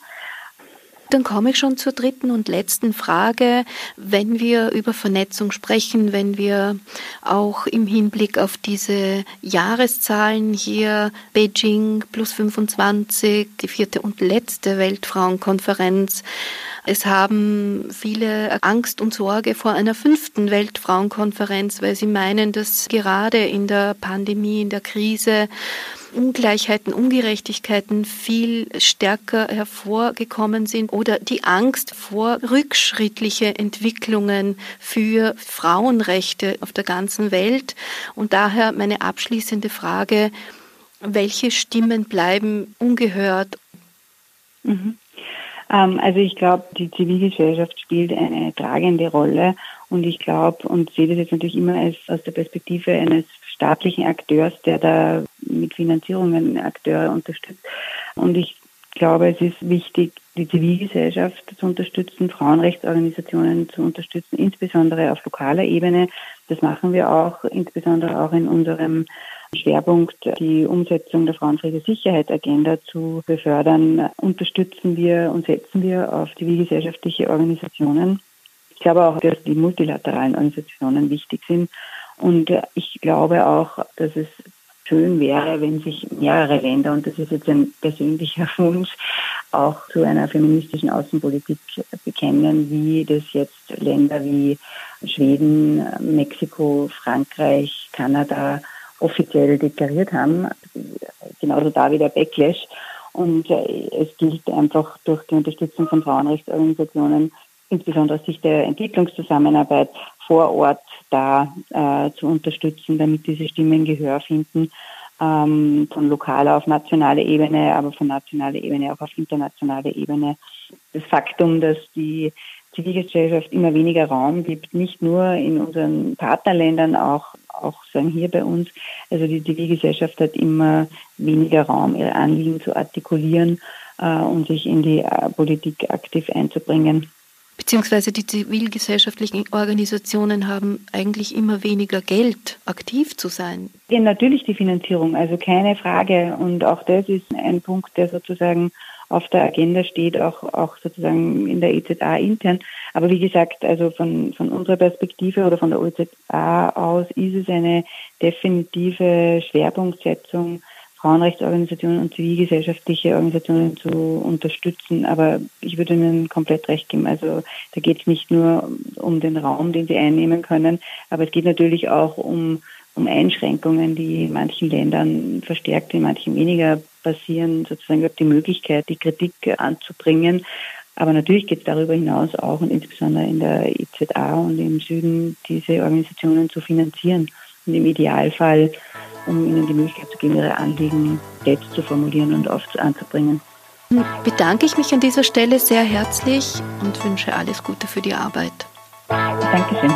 Dann komme ich schon zur dritten und letzten Frage. Wenn wir über Vernetzung sprechen, wenn wir auch im Hinblick auf diese Jahreszahlen hier Beijing plus 25, die vierte und letzte Weltfrauenkonferenz, es haben viele Angst und Sorge vor einer fünften Weltfrauenkonferenz, weil sie meinen, dass gerade in der Pandemie, in der Krise Ungleichheiten, Ungerechtigkeiten viel stärker hervorgekommen sind oder die Angst vor rückschrittliche Entwicklungen für Frauenrechte auf der ganzen Welt. Und daher meine abschließende Frage, welche Stimmen bleiben ungehört? Mhm. Ähm, also ich glaube, die Zivilgesellschaft spielt eine tragende Rolle und ich glaube und sehe das jetzt natürlich immer als, aus der Perspektive eines staatlichen Akteurs, der da mit Finanzierungen Akteure unterstützt. Und ich glaube, es ist wichtig, die Zivilgesellschaft zu unterstützen, Frauenrechtsorganisationen zu unterstützen, insbesondere auf lokaler Ebene. Das machen wir auch, insbesondere auch in unserem Schwerpunkt, die Umsetzung der Frauenfriede-Sicherheit-Agenda zu befördern, unterstützen wir und setzen wir auf zivilgesellschaftliche Organisationen. Ich glaube auch, dass die multilateralen Organisationen wichtig sind. Und ich glaube auch, dass es schön wäre, wenn sich mehrere Länder, und das ist jetzt ein persönlicher (laughs) Wunsch, auch zu einer feministischen Außenpolitik bekennen, wie das jetzt Länder wie Schweden, Mexiko, Frankreich, Kanada offiziell deklariert haben. Genauso da wie der Backlash. Und äh, es gilt einfach durch die Unterstützung von Frauenrechtsorganisationen, insbesondere aus Sicht der Entwicklungszusammenarbeit vor Ort da äh, zu unterstützen, damit diese Stimmen Gehör finden, ähm, von lokaler auf nationale Ebene, aber von nationaler Ebene auch auf internationale Ebene. Das Faktum, dass die Zivilgesellschaft immer weniger Raum gibt, nicht nur in unseren Partnerländern, auch, auch sagen hier bei uns. Also die Zivilgesellschaft hat immer weniger Raum, ihre Anliegen zu artikulieren äh, und sich in die äh, Politik aktiv einzubringen beziehungsweise die zivilgesellschaftlichen Organisationen haben eigentlich immer weniger Geld, aktiv zu sein. Ja, natürlich die Finanzierung, also keine Frage. Und auch das ist ein Punkt, der sozusagen auf der Agenda steht, auch, auch sozusagen in der EZA intern. Aber wie gesagt, also von, von unserer Perspektive oder von der EZA aus ist es eine definitive Schwerpunktsetzung Frauenrechtsorganisationen und zivilgesellschaftliche Organisationen zu unterstützen. Aber ich würde Ihnen komplett recht geben. Also da geht es nicht nur um den Raum, den sie einnehmen können, aber es geht natürlich auch um, um Einschränkungen, die in manchen Ländern verstärkt, in manchen weniger passieren, sozusagen die Möglichkeit, die Kritik anzubringen. Aber natürlich geht es darüber hinaus auch und insbesondere in der IZA und im Süden diese Organisationen zu finanzieren und im Idealfall, um ihnen die Möglichkeit zu geben, ihre Anliegen selbst zu formulieren und oft anzubringen. Bedanke ich mich an dieser Stelle sehr herzlich und wünsche alles Gute für die Arbeit. Dankeschön.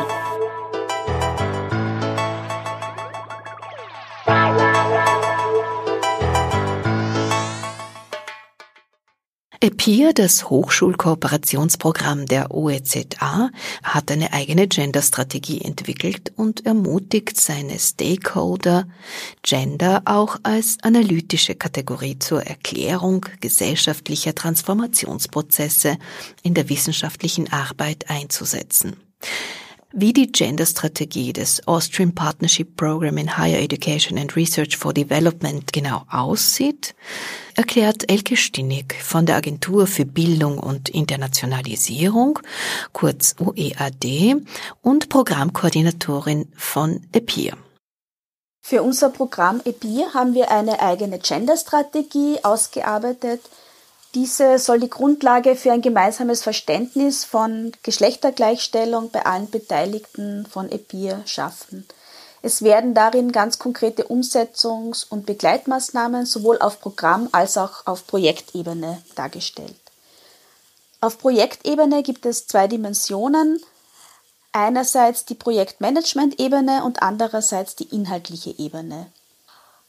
EPIR, das Hochschulkooperationsprogramm der OEZA, hat eine eigene Gender-Strategie entwickelt und ermutigt seine Stakeholder, Gender auch als analytische Kategorie zur Erklärung gesellschaftlicher Transformationsprozesse in der wissenschaftlichen Arbeit einzusetzen. Wie die Gender-Strategie des Austrian Partnership Program in Higher Education and Research for Development genau aussieht, erklärt Elke Stinnig von der Agentur für Bildung und Internationalisierung, kurz OEAD, und Programmkoordinatorin von EPIR. Für unser Programm EPIR haben wir eine eigene Gender-Strategie ausgearbeitet, diese soll die Grundlage für ein gemeinsames Verständnis von Geschlechtergleichstellung bei allen Beteiligten von EPIR schaffen. Es werden darin ganz konkrete Umsetzungs- und Begleitmaßnahmen sowohl auf Programm- als auch auf Projektebene dargestellt. Auf Projektebene gibt es zwei Dimensionen. Einerseits die Projektmanagement-Ebene und andererseits die inhaltliche Ebene.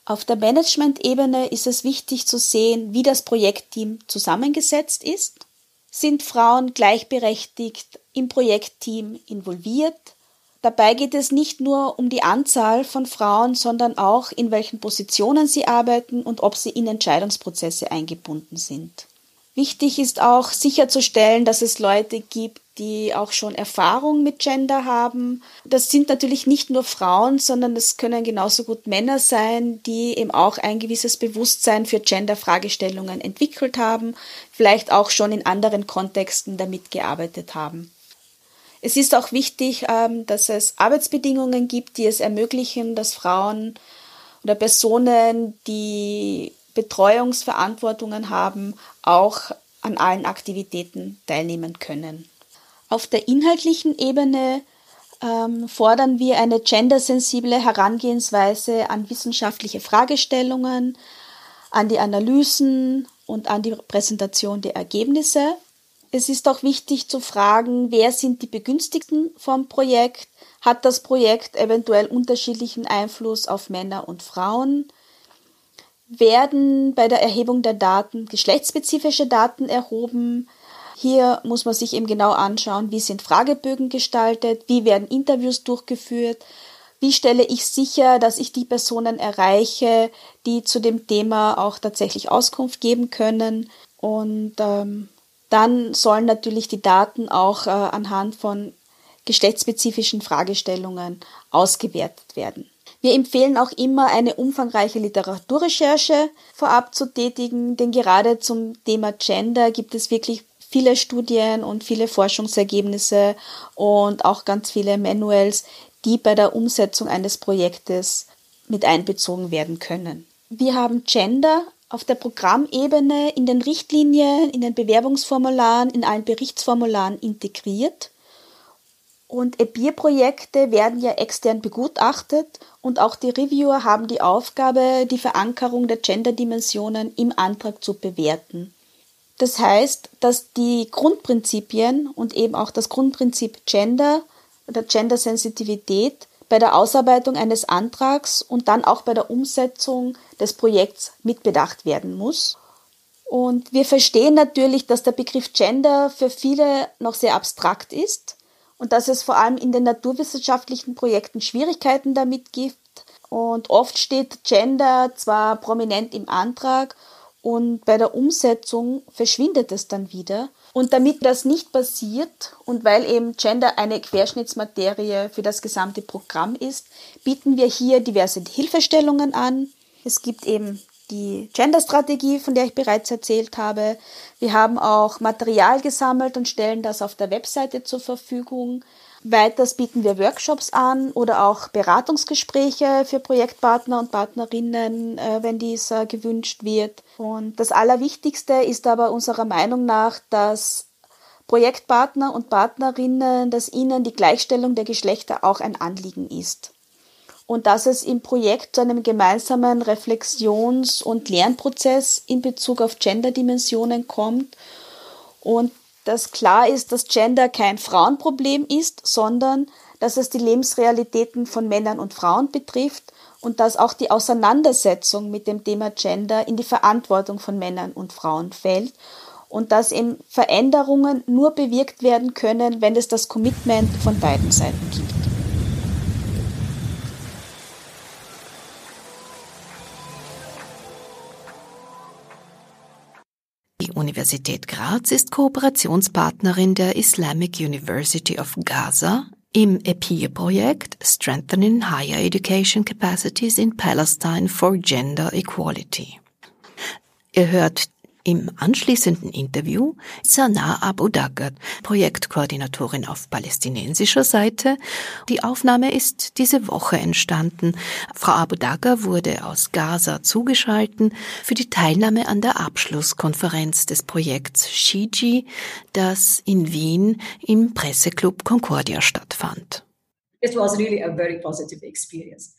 Auf der Management-Ebene ist es wichtig zu sehen, wie das Projektteam zusammengesetzt ist. Sind Frauen gleichberechtigt im Projektteam involviert? Dabei geht es nicht nur um die Anzahl von Frauen, sondern auch in welchen Positionen sie arbeiten und ob sie in Entscheidungsprozesse eingebunden sind. Wichtig ist auch sicherzustellen, dass es Leute gibt, die auch schon Erfahrung mit Gender haben. Das sind natürlich nicht nur Frauen, sondern es können genauso gut Männer sein, die eben auch ein gewisses Bewusstsein für Gender-Fragestellungen entwickelt haben, vielleicht auch schon in anderen Kontexten damit gearbeitet haben. Es ist auch wichtig, ähm, dass es Arbeitsbedingungen gibt, die es ermöglichen, dass Frauen oder Personen, die Betreuungsverantwortungen haben, auch an allen Aktivitäten teilnehmen können. Auf der inhaltlichen Ebene ähm, fordern wir eine gendersensible Herangehensweise an wissenschaftliche Fragestellungen, an die Analysen und an die Präsentation der Ergebnisse. Es ist auch wichtig zu fragen, wer sind die Begünstigten vom Projekt? Hat das Projekt eventuell unterschiedlichen Einfluss auf Männer und Frauen? Werden bei der Erhebung der Daten geschlechtsspezifische Daten erhoben? Hier muss man sich eben genau anschauen, wie sind Fragebögen gestaltet, wie werden Interviews durchgeführt, wie stelle ich sicher, dass ich die Personen erreiche, die zu dem Thema auch tatsächlich Auskunft geben können. Und ähm, dann sollen natürlich die Daten auch äh, anhand von geschlechtsspezifischen Fragestellungen ausgewertet werden. Wir empfehlen auch immer eine umfangreiche Literaturrecherche vorab zu tätigen, denn gerade zum Thema Gender gibt es wirklich viele Studien und viele Forschungsergebnisse und auch ganz viele Manuals, die bei der Umsetzung eines Projektes mit einbezogen werden können. Wir haben Gender auf der Programmebene in den Richtlinien, in den Bewerbungsformularen, in allen Berichtsformularen integriert. Und EBIR-Projekte werden ja extern begutachtet und auch die Reviewer haben die Aufgabe, die Verankerung der Gender-Dimensionen im Antrag zu bewerten. Das heißt, dass die Grundprinzipien und eben auch das Grundprinzip Gender oder Gender-Sensitivität bei der Ausarbeitung eines Antrags und dann auch bei der Umsetzung des Projekts mitbedacht werden muss. Und wir verstehen natürlich, dass der Begriff Gender für viele noch sehr abstrakt ist und dass es vor allem in den naturwissenschaftlichen Projekten Schwierigkeiten damit gibt. Und oft steht Gender zwar prominent im Antrag und bei der Umsetzung verschwindet es dann wieder. Und damit das nicht passiert und weil eben Gender eine Querschnittsmaterie für das gesamte Programm ist, bieten wir hier diverse Hilfestellungen an. Es gibt eben die Gender-Strategie, von der ich bereits erzählt habe. Wir haben auch Material gesammelt und stellen das auf der Webseite zur Verfügung. Weiters bieten wir Workshops an oder auch Beratungsgespräche für Projektpartner und Partnerinnen, äh, wenn dies äh, gewünscht wird. Und das Allerwichtigste ist aber unserer Meinung nach, dass Projektpartner und Partnerinnen, dass ihnen die Gleichstellung der Geschlechter auch ein Anliegen ist. Und dass es im Projekt zu einem gemeinsamen Reflexions- und Lernprozess in Bezug auf Gender-Dimensionen kommt und dass klar ist, dass Gender kein Frauenproblem ist, sondern dass es die Lebensrealitäten von Männern und Frauen betrifft und dass auch die Auseinandersetzung mit dem Thema Gender in die Verantwortung von Männern und Frauen fällt und dass eben Veränderungen nur bewirkt werden können, wenn es das Commitment von beiden Seiten gibt. Universität Graz ist Kooperationspartnerin der Islamic University of Gaza im EPIR-Projekt Strengthening Higher Education Capacities in Palestine for Gender Equality. Ihr hört im anschließenden Interview Sana Abu Daggert, Projektkoordinatorin auf palästinensischer Seite. Die Aufnahme ist diese Woche entstanden. Frau Abu Dagger wurde aus Gaza zugeschalten für die Teilnahme an der Abschlusskonferenz des Projekts Shiji, das in Wien im Presseclub Concordia stattfand. It was really a very positive experience.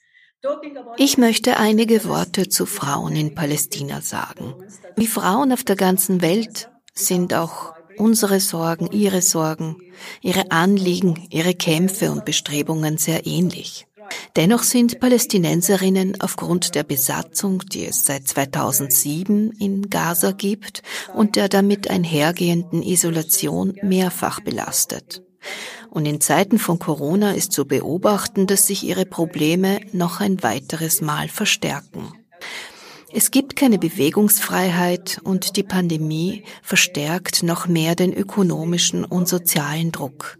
Ich möchte einige Worte zu Frauen in Palästina sagen. Wie Frauen auf der ganzen Welt sind auch unsere Sorgen, ihre Sorgen, ihre Anliegen, ihre Kämpfe und Bestrebungen sehr ähnlich. Dennoch sind Palästinenserinnen aufgrund der Besatzung, die es seit 2007 in Gaza gibt und der damit einhergehenden Isolation mehrfach belastet. Und in Zeiten von Corona ist zu beobachten, dass sich ihre Probleme noch ein weiteres Mal verstärken. Es gibt keine Bewegungsfreiheit und die Pandemie verstärkt noch mehr den ökonomischen und sozialen Druck.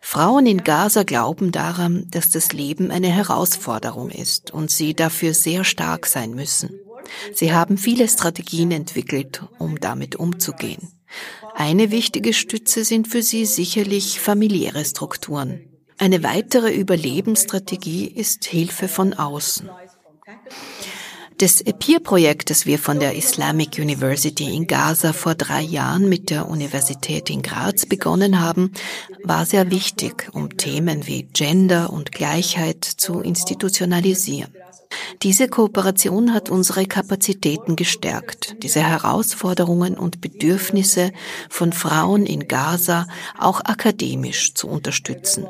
Frauen in Gaza glauben daran, dass das Leben eine Herausforderung ist und sie dafür sehr stark sein müssen. Sie haben viele Strategien entwickelt, um damit umzugehen. Eine wichtige Stütze sind für sie sicherlich familiäre Strukturen. Eine weitere Überlebensstrategie ist Hilfe von außen. Das EPIR-Projekt, das wir von der Islamic University in Gaza vor drei Jahren mit der Universität in Graz begonnen haben, war sehr wichtig, um Themen wie Gender und Gleichheit zu institutionalisieren. Diese Kooperation hat unsere Kapazitäten gestärkt, diese Herausforderungen und Bedürfnisse von Frauen in Gaza auch akademisch zu unterstützen.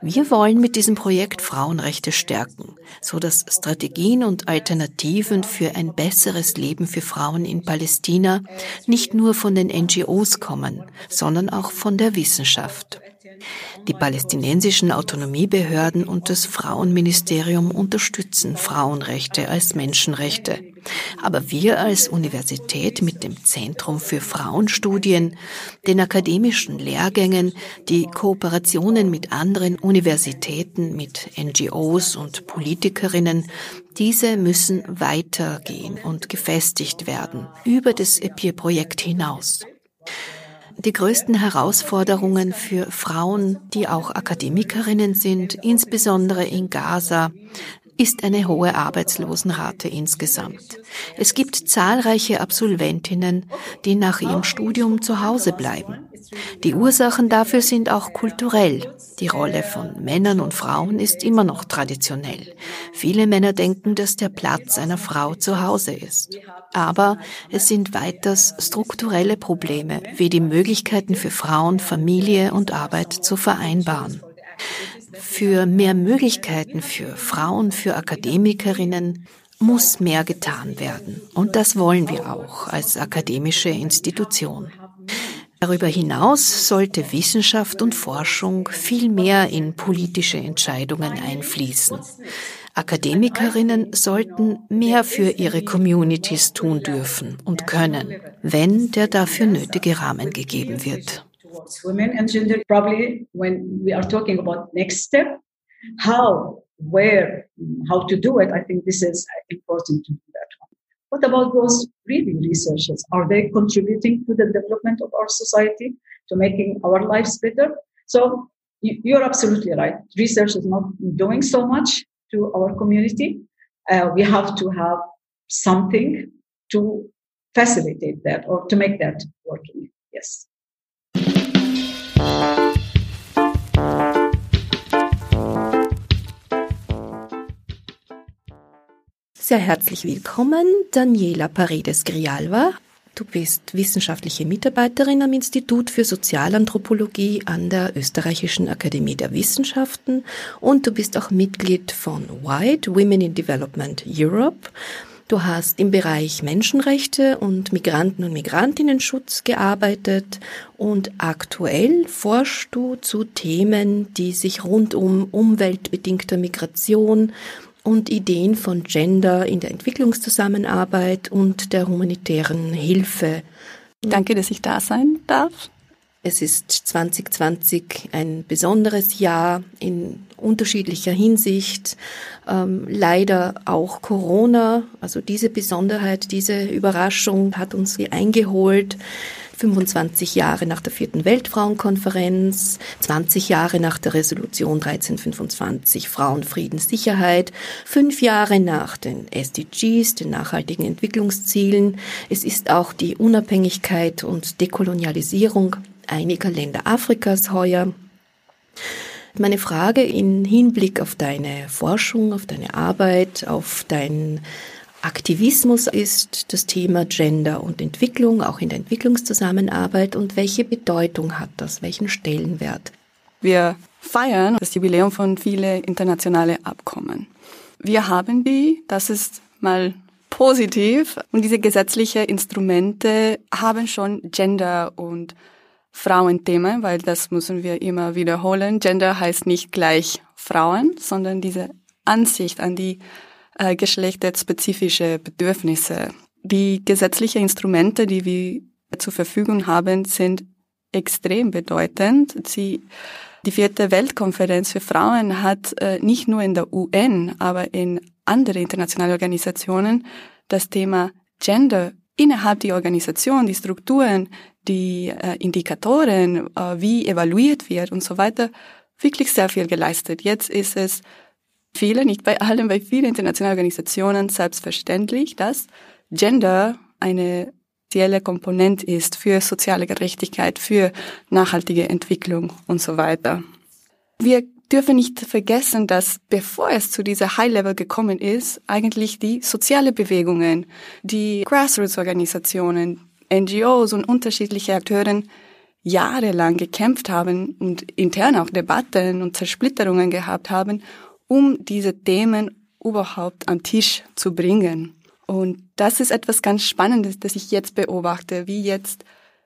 Wir wollen mit diesem Projekt Frauenrechte stärken, so dass Strategien und Alternativen für ein besseres Leben für Frauen in Palästina nicht nur von den NGOs kommen, sondern auch von der Wissenschaft. Die palästinensischen Autonomiebehörden und das Frauenministerium unterstützen Frauenrechte als Menschenrechte. Aber wir als Universität mit dem Zentrum für Frauenstudien, den akademischen Lehrgängen, die Kooperationen mit anderen Universitäten, mit NGOs und Politikerinnen, diese müssen weitergehen und gefestigt werden über das EPIR-Projekt hinaus. Die größten Herausforderungen für Frauen, die auch Akademikerinnen sind, insbesondere in Gaza, ist eine hohe Arbeitslosenrate insgesamt. Es gibt zahlreiche Absolventinnen, die nach ihrem Studium zu Hause bleiben. Die Ursachen dafür sind auch kulturell. Die Rolle von Männern und Frauen ist immer noch traditionell. Viele Männer denken, dass der Platz einer Frau zu Hause ist. Aber es sind weiters strukturelle Probleme, wie die Möglichkeiten für Frauen, Familie und Arbeit zu vereinbaren für mehr Möglichkeiten für Frauen, für Akademikerinnen muss mehr getan werden. Und das wollen wir auch als akademische Institution. Darüber hinaus sollte Wissenschaft und Forschung viel mehr in politische Entscheidungen einfließen. Akademikerinnen sollten mehr für ihre Communities tun dürfen und können, wenn der dafür nötige Rahmen gegeben wird. how, where, how to do it, I think this is important to. What about those reading researchers? Are they contributing to the development of our society, to making our lives better? So you're absolutely right. Research is not doing so much to our community. Uh, we have to have something to facilitate that or to make that working. Yes. Sehr herzlich willkommen, Daniela Paredes Grialva. Du bist wissenschaftliche Mitarbeiterin am Institut für Sozialanthropologie an der Österreichischen Akademie der Wissenschaften und du bist auch Mitglied von White Women in Development Europe. Du hast im Bereich Menschenrechte und Migranten- und Migrantinnenschutz gearbeitet und aktuell forschst du zu Themen, die sich rund um umweltbedingte Migration und Ideen von Gender in der Entwicklungszusammenarbeit und der humanitären Hilfe. Danke, dass ich da sein darf. Es ist 2020 ein besonderes Jahr in unterschiedlicher Hinsicht. Ähm, leider auch Corona, also diese Besonderheit, diese Überraschung hat uns eingeholt. 25 Jahre nach der vierten Weltfrauenkonferenz, 20 Jahre nach der Resolution 1325 Frauen, Frieden, Sicherheit, fünf Jahre nach den SDGs, den nachhaltigen Entwicklungszielen. Es ist auch die Unabhängigkeit und Dekolonialisierung einiger Länder Afrikas heuer. Meine Frage in Hinblick auf deine Forschung, auf deine Arbeit, auf dein Aktivismus ist das Thema Gender und Entwicklung, auch in der Entwicklungszusammenarbeit. Und welche Bedeutung hat das? Welchen Stellenwert? Wir feiern das Jubiläum von vielen internationalen Abkommen. Wir haben die, das ist mal positiv, und diese gesetzlichen Instrumente haben schon Gender und Frauenthemen, weil das müssen wir immer wiederholen. Gender heißt nicht gleich Frauen, sondern diese Ansicht an die äh, geschlechterspezifische Bedürfnisse. Die gesetzlichen Instrumente, die wir zur Verfügung haben, sind extrem bedeutend. Sie, die vierte Weltkonferenz für Frauen hat äh, nicht nur in der UN, aber in andere internationale Organisationen das Thema Gender innerhalb der Organisation, die Strukturen, die äh, Indikatoren, äh, wie evaluiert wird und so weiter, wirklich sehr viel geleistet. Jetzt ist es viele, nicht bei allen, bei vielen internationalen Organisationen selbstverständlich, dass Gender eine spezielle Komponent ist für soziale Gerechtigkeit, für nachhaltige Entwicklung und so weiter. Wir dürfen nicht vergessen, dass bevor es zu dieser High Level gekommen ist, eigentlich die soziale Bewegungen, die Grassroots-Organisationen, NGOs und unterschiedliche Akteure jahrelang gekämpft haben und intern auch Debatten und Zersplitterungen gehabt haben, um diese Themen überhaupt am Tisch zu bringen. Und das ist etwas ganz Spannendes, das ich jetzt beobachte, wie jetzt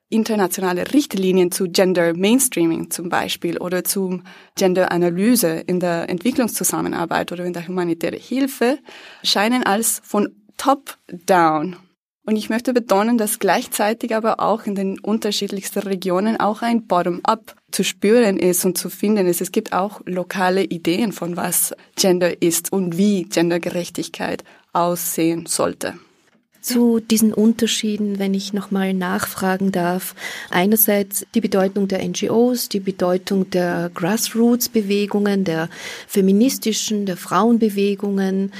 internationale Richtlinien zu Gender Mainstreaming zum Beispiel oder zum Gender Analyse in der Entwicklungszusammenarbeit oder in der humanitären Hilfe scheinen als von top down und ich möchte betonen, dass gleichzeitig aber auch in den unterschiedlichsten Regionen auch ein Bottom-up zu spüren ist und zu finden ist. Es gibt auch lokale Ideen von was Gender ist und wie Gendergerechtigkeit aussehen sollte. Zu diesen Unterschieden, wenn ich nochmal nachfragen darf. Einerseits die Bedeutung der NGOs, die Bedeutung der Grassroots-Bewegungen, der feministischen, der Frauenbewegungen,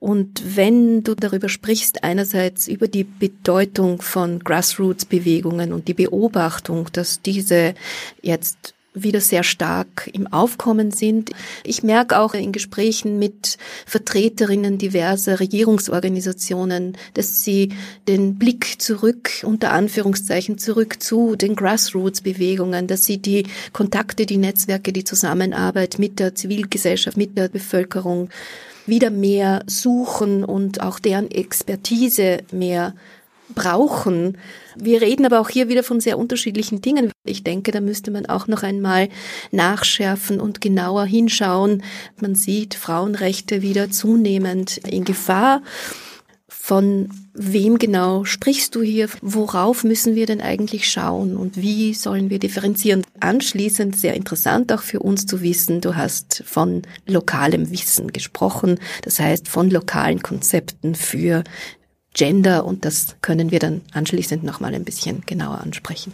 und wenn du darüber sprichst, einerseits über die Bedeutung von Grassroots-Bewegungen und die Beobachtung, dass diese jetzt wieder sehr stark im Aufkommen sind. Ich merke auch in Gesprächen mit Vertreterinnen diverser Regierungsorganisationen, dass sie den Blick zurück, unter Anführungszeichen zurück zu den Grassroots-Bewegungen, dass sie die Kontakte, die Netzwerke, die Zusammenarbeit mit der Zivilgesellschaft, mit der Bevölkerung wieder mehr suchen und auch deren Expertise mehr brauchen. Wir reden aber auch hier wieder von sehr unterschiedlichen Dingen. Ich denke, da müsste man auch noch einmal nachschärfen und genauer hinschauen. Man sieht Frauenrechte wieder zunehmend in Gefahr. Von wem genau sprichst du hier? Worauf müssen wir denn eigentlich schauen und wie sollen wir differenzieren? Anschließend sehr interessant auch für uns zu wissen, du hast von lokalem Wissen gesprochen, das heißt von lokalen Konzepten für Gender und das können wir dann anschließend nochmal ein bisschen genauer ansprechen.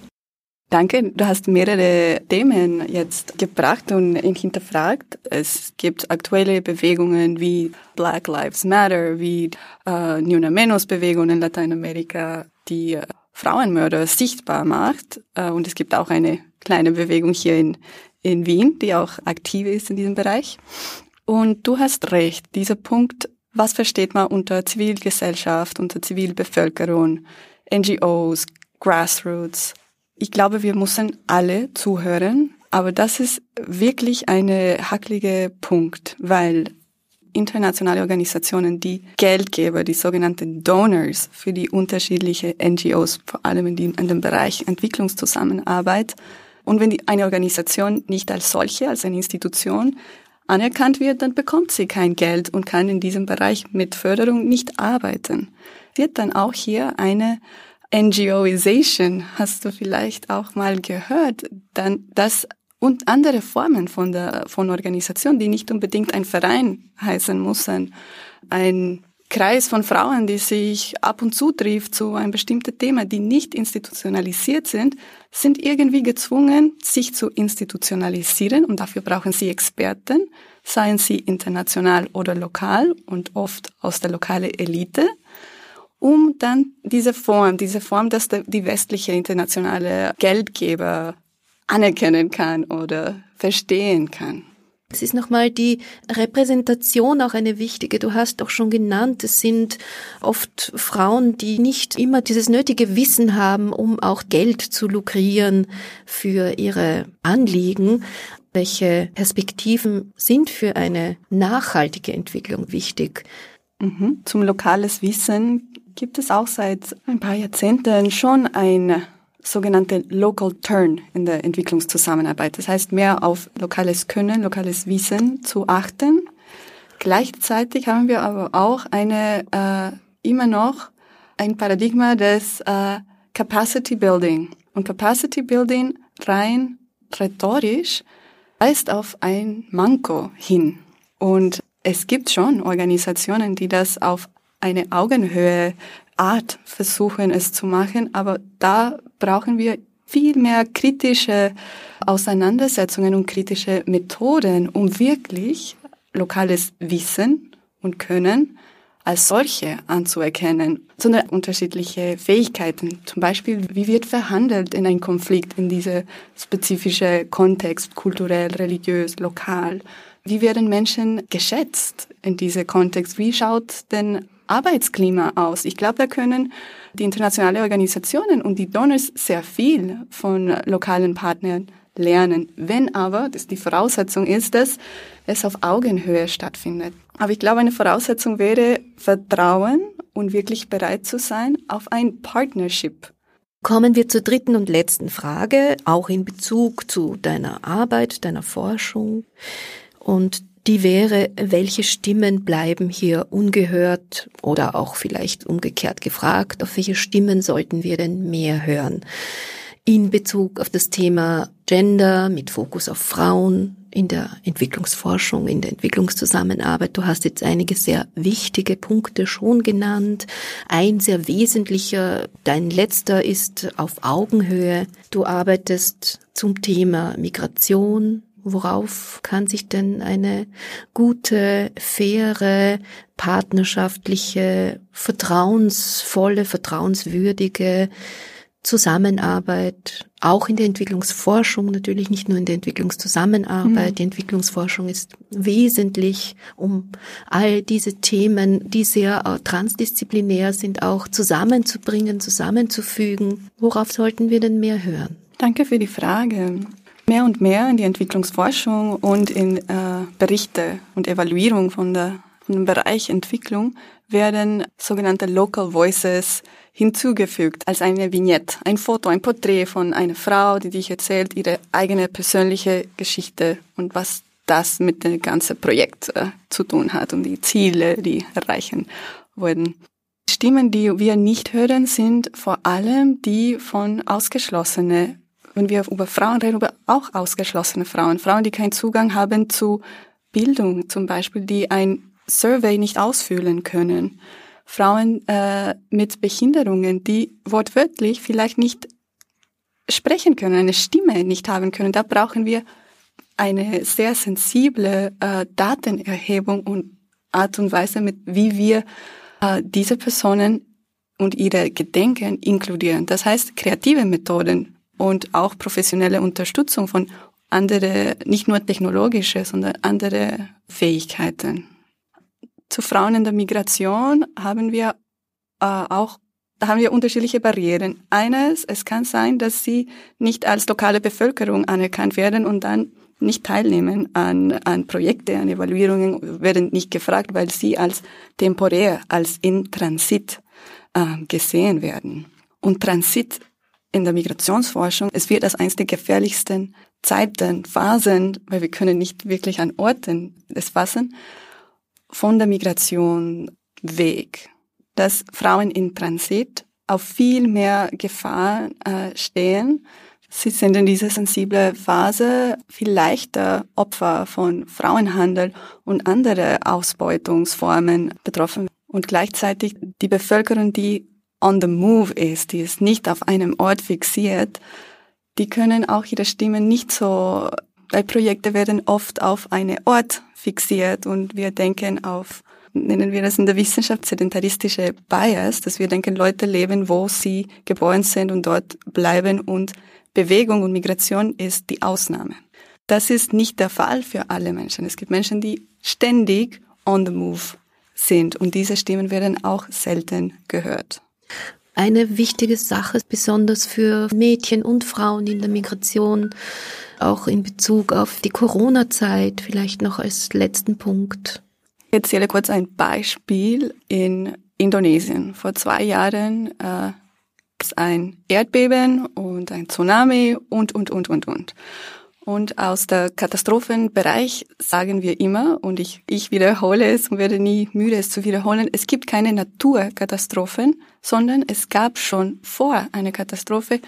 Danke, du hast mehrere Themen jetzt gebracht und hinterfragt. Es gibt aktuelle Bewegungen wie Black Lives Matter, wie äh, Nuna Menos Bewegung in Lateinamerika, die äh, Frauenmörder sichtbar macht. Äh, und es gibt auch eine kleine Bewegung hier in, in Wien, die auch aktiv ist in diesem Bereich. Und du hast recht, dieser Punkt was versteht man unter Zivilgesellschaft, unter Zivilbevölkerung, NGOs, Grassroots. Ich glaube, wir müssen alle zuhören, aber das ist wirklich eine hacklige Punkt, weil internationale Organisationen, die Geldgeber, die sogenannten Donors für die unterschiedliche NGOs, vor allem in, die, in dem Bereich Entwicklungszusammenarbeit. Und wenn die, eine Organisation nicht als solche, als eine Institution anerkannt wird, dann bekommt sie kein Geld und kann in diesem Bereich mit Förderung nicht arbeiten. Wird dann auch hier eine NGOization, hast du vielleicht auch mal gehört, dann das und andere Formen von der von Organisation, die nicht unbedingt ein Verein heißen müssen, ein Kreis von Frauen, die sich ab und zu trifft zu einem bestimmten Thema, die nicht institutionalisiert sind, sind irgendwie gezwungen, sich zu institutionalisieren. Und dafür brauchen sie Experten, seien sie international oder lokal und oft aus der lokalen Elite, um dann diese Form, diese Form, dass die westliche internationale Geldgeber anerkennen kann oder verstehen kann. Es ist nochmal die Repräsentation auch eine wichtige. Du hast auch schon genannt, es sind oft Frauen, die nicht immer dieses nötige Wissen haben, um auch Geld zu lukrieren für ihre Anliegen. Welche Perspektiven sind für eine nachhaltige Entwicklung wichtig? Mhm. Zum lokales Wissen gibt es auch seit ein paar Jahrzehnten schon ein sogenannte Local Turn in der Entwicklungszusammenarbeit. Das heißt, mehr auf lokales Können, lokales Wissen zu achten. Gleichzeitig haben wir aber auch eine äh, immer noch ein Paradigma des äh, Capacity Building. Und Capacity Building rein rhetorisch weist auf ein Manko hin. Und es gibt schon Organisationen, die das auf eine Augenhöhe Art versuchen es zu machen, aber da brauchen wir viel mehr kritische Auseinandersetzungen und kritische Methoden, um wirklich lokales Wissen und Können als solche anzuerkennen, sondern unterschiedliche Fähigkeiten. Zum Beispiel, wie wird verhandelt in einem Konflikt in diese spezifische Kontext, kulturell, religiös, lokal? Wie werden Menschen geschätzt in diese Kontext? Wie schaut denn Arbeitsklima aus? Ich glaube, da können die internationalen Organisationen und die Donors sehr viel von lokalen Partnern lernen. Wenn aber, das die Voraussetzung ist, dass es auf Augenhöhe stattfindet. Aber ich glaube, eine Voraussetzung wäre Vertrauen und wirklich bereit zu sein auf ein Partnership. Kommen wir zur dritten und letzten Frage, auch in Bezug zu deiner Arbeit, deiner Forschung. Und die wäre, welche Stimmen bleiben hier ungehört oder auch vielleicht umgekehrt gefragt, auf welche Stimmen sollten wir denn mehr hören? In Bezug auf das Thema Gender mit Fokus auf Frauen in der Entwicklungsforschung, in der Entwicklungszusammenarbeit. Du hast jetzt einige sehr wichtige Punkte schon genannt. Ein sehr wesentlicher, dein letzter ist auf Augenhöhe. Du arbeitest zum Thema Migration, Worauf kann sich denn eine gute, faire, partnerschaftliche, vertrauensvolle, vertrauenswürdige Zusammenarbeit, auch in der Entwicklungsforschung, natürlich nicht nur in der Entwicklungszusammenarbeit. Mhm. Die Entwicklungsforschung ist wesentlich, um all diese Themen, die sehr äh, transdisziplinär sind, auch zusammenzubringen, zusammenzufügen. Worauf sollten wir denn mehr hören? Danke für die Frage. Mehr und mehr in die Entwicklungsforschung und in äh, Berichte und Evaluierung von, der, von dem Bereich Entwicklung werden sogenannte Local Voices hinzugefügt als eine Vignette, ein Foto, ein Porträt von einer Frau, die dich erzählt, ihre eigene persönliche Geschichte und was das mit dem ganzen Projekt äh, zu tun hat und die Ziele, die erreichen wurden. Stimmen, die wir nicht hören, sind vor allem die von ausgeschlossenen wenn wir über Frauen reden, über auch ausgeschlossene Frauen, Frauen, die keinen Zugang haben zu Bildung zum Beispiel, die ein Survey nicht ausfüllen können, Frauen äh, mit Behinderungen, die wortwörtlich vielleicht nicht sprechen können, eine Stimme nicht haben können. Da brauchen wir eine sehr sensible äh, Datenerhebung und Art und Weise, mit wie wir äh, diese Personen und ihre Gedenken inkludieren. Das heißt, kreative Methoden und auch professionelle Unterstützung von andere, nicht nur technologische, sondern andere Fähigkeiten. zu Frauen in der Migration haben wir äh, auch da haben wir unterschiedliche Barrieren. Eines, es kann sein, dass sie nicht als lokale Bevölkerung anerkannt werden und dann nicht teilnehmen an, an Projekte, an Evaluierungen, werden nicht gefragt, weil sie als temporär, als in Transit äh, gesehen werden. Und Transit in der Migrationsforschung, es wird als eines der gefährlichsten Zeiten, Phasen, weil wir können nicht wirklich an Orten es fassen, von der Migration weg, dass Frauen in Transit auf viel mehr Gefahr äh, stehen. Sie sind in dieser sensiblen Phase viel leichter Opfer von Frauenhandel und andere Ausbeutungsformen betroffen. Und gleichzeitig die Bevölkerung, die on the move ist, die ist nicht auf einem Ort fixiert, die können auch ihre Stimmen nicht so, weil Projekte werden oft auf einen Ort fixiert und wir denken auf, nennen wir das in der Wissenschaft sedentaristische Bias, dass wir denken, Leute leben, wo sie geboren sind und dort bleiben und Bewegung und Migration ist die Ausnahme. Das ist nicht der Fall für alle Menschen. Es gibt Menschen, die ständig on the move sind und diese Stimmen werden auch selten gehört eine wichtige Sache, besonders für Mädchen und Frauen in der Migration, auch in Bezug auf die Corona-Zeit, vielleicht noch als letzten Punkt. Ich erzähle kurz ein Beispiel in Indonesien. Vor zwei Jahren äh, gab es ein Erdbeben und ein Tsunami und, und, und, und, und. Und aus der Katastrophenbereich sagen wir immer, und ich, ich wiederhole es und werde nie müde, es zu wiederholen, es gibt keine Naturkatastrophen, sondern es gab schon vor einer Katastrophe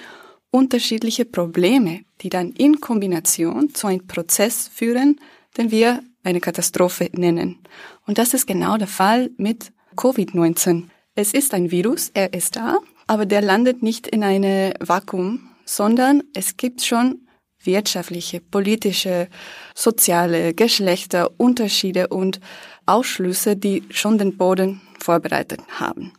unterschiedliche Probleme, die dann in Kombination zu einem Prozess führen, den wir eine Katastrophe nennen. Und das ist genau der Fall mit Covid-19. Es ist ein Virus, er ist da, aber der landet nicht in eine Vakuum, sondern es gibt schon wirtschaftliche, politische, soziale, Geschlechterunterschiede und Ausschlüsse, die schon den Boden vorbereitet haben.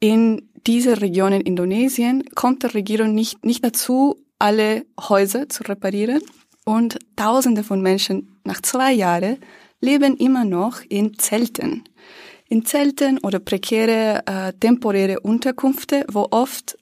In diese Region in Indonesien kommt der Regierung nicht, nicht dazu, alle Häuser zu reparieren und Tausende von Menschen nach zwei Jahren leben immer noch in Zelten. In Zelten oder prekäre äh, temporäre Unterkünfte, wo oft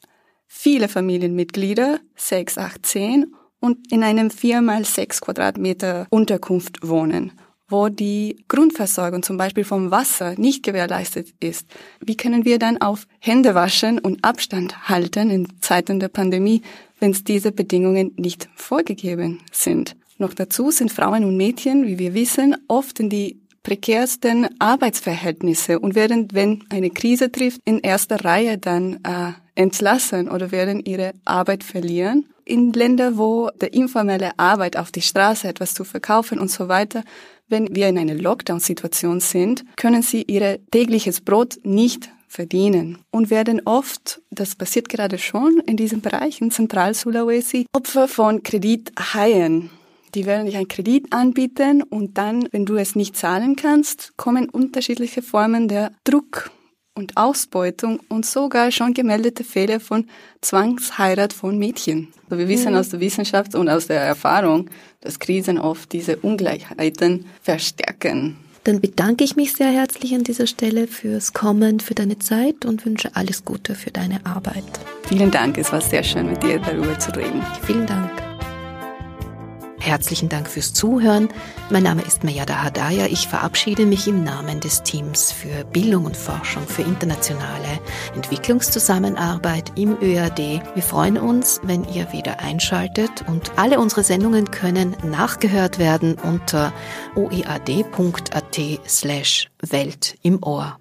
viele Familienmitglieder, sechs, acht, zehn und in einem vier mal sechs Quadratmeter Unterkunft wohnen, wo die Grundversorgung zum Beispiel vom Wasser nicht gewährleistet ist. Wie können wir dann auf Hände waschen und Abstand halten in Zeiten der Pandemie, wenn es diese Bedingungen nicht vorgegeben sind? Noch dazu sind Frauen und Mädchen, wie wir wissen, oft in die prekärsten Arbeitsverhältnisse und werden, wenn eine Krise trifft, in erster Reihe dann äh, entlassen oder werden ihre Arbeit verlieren in Länder, wo der informelle Arbeit auf die Straße etwas zu verkaufen und so weiter, wenn wir in einer Lockdown-Situation sind, können sie ihr tägliches Brot nicht verdienen und werden oft, das passiert gerade schon in diesem Bereich in Zentral-Sulawesi, Opfer von Kredithaien. Die werden dich einen Kredit anbieten und dann, wenn du es nicht zahlen kannst, kommen unterschiedliche Formen der Druck und Ausbeutung und sogar schon gemeldete Fälle von Zwangsheirat von Mädchen. Also wir wissen mhm. aus der Wissenschaft und aus der Erfahrung, dass Krisen oft diese Ungleichheiten verstärken. Dann bedanke ich mich sehr herzlich an dieser Stelle fürs Kommen, für deine Zeit und wünsche alles Gute für deine Arbeit. Vielen Dank, es war sehr schön mit dir darüber zu reden. Vielen Dank. Herzlichen Dank fürs Zuhören. Mein Name ist Mayada Hadaya. Ich verabschiede mich im Namen des Teams für Bildung und Forschung für internationale Entwicklungszusammenarbeit im ÖAD. Wir freuen uns, wenn ihr wieder einschaltet und alle unsere Sendungen können nachgehört werden unter oead.at slash Welt im Ohr.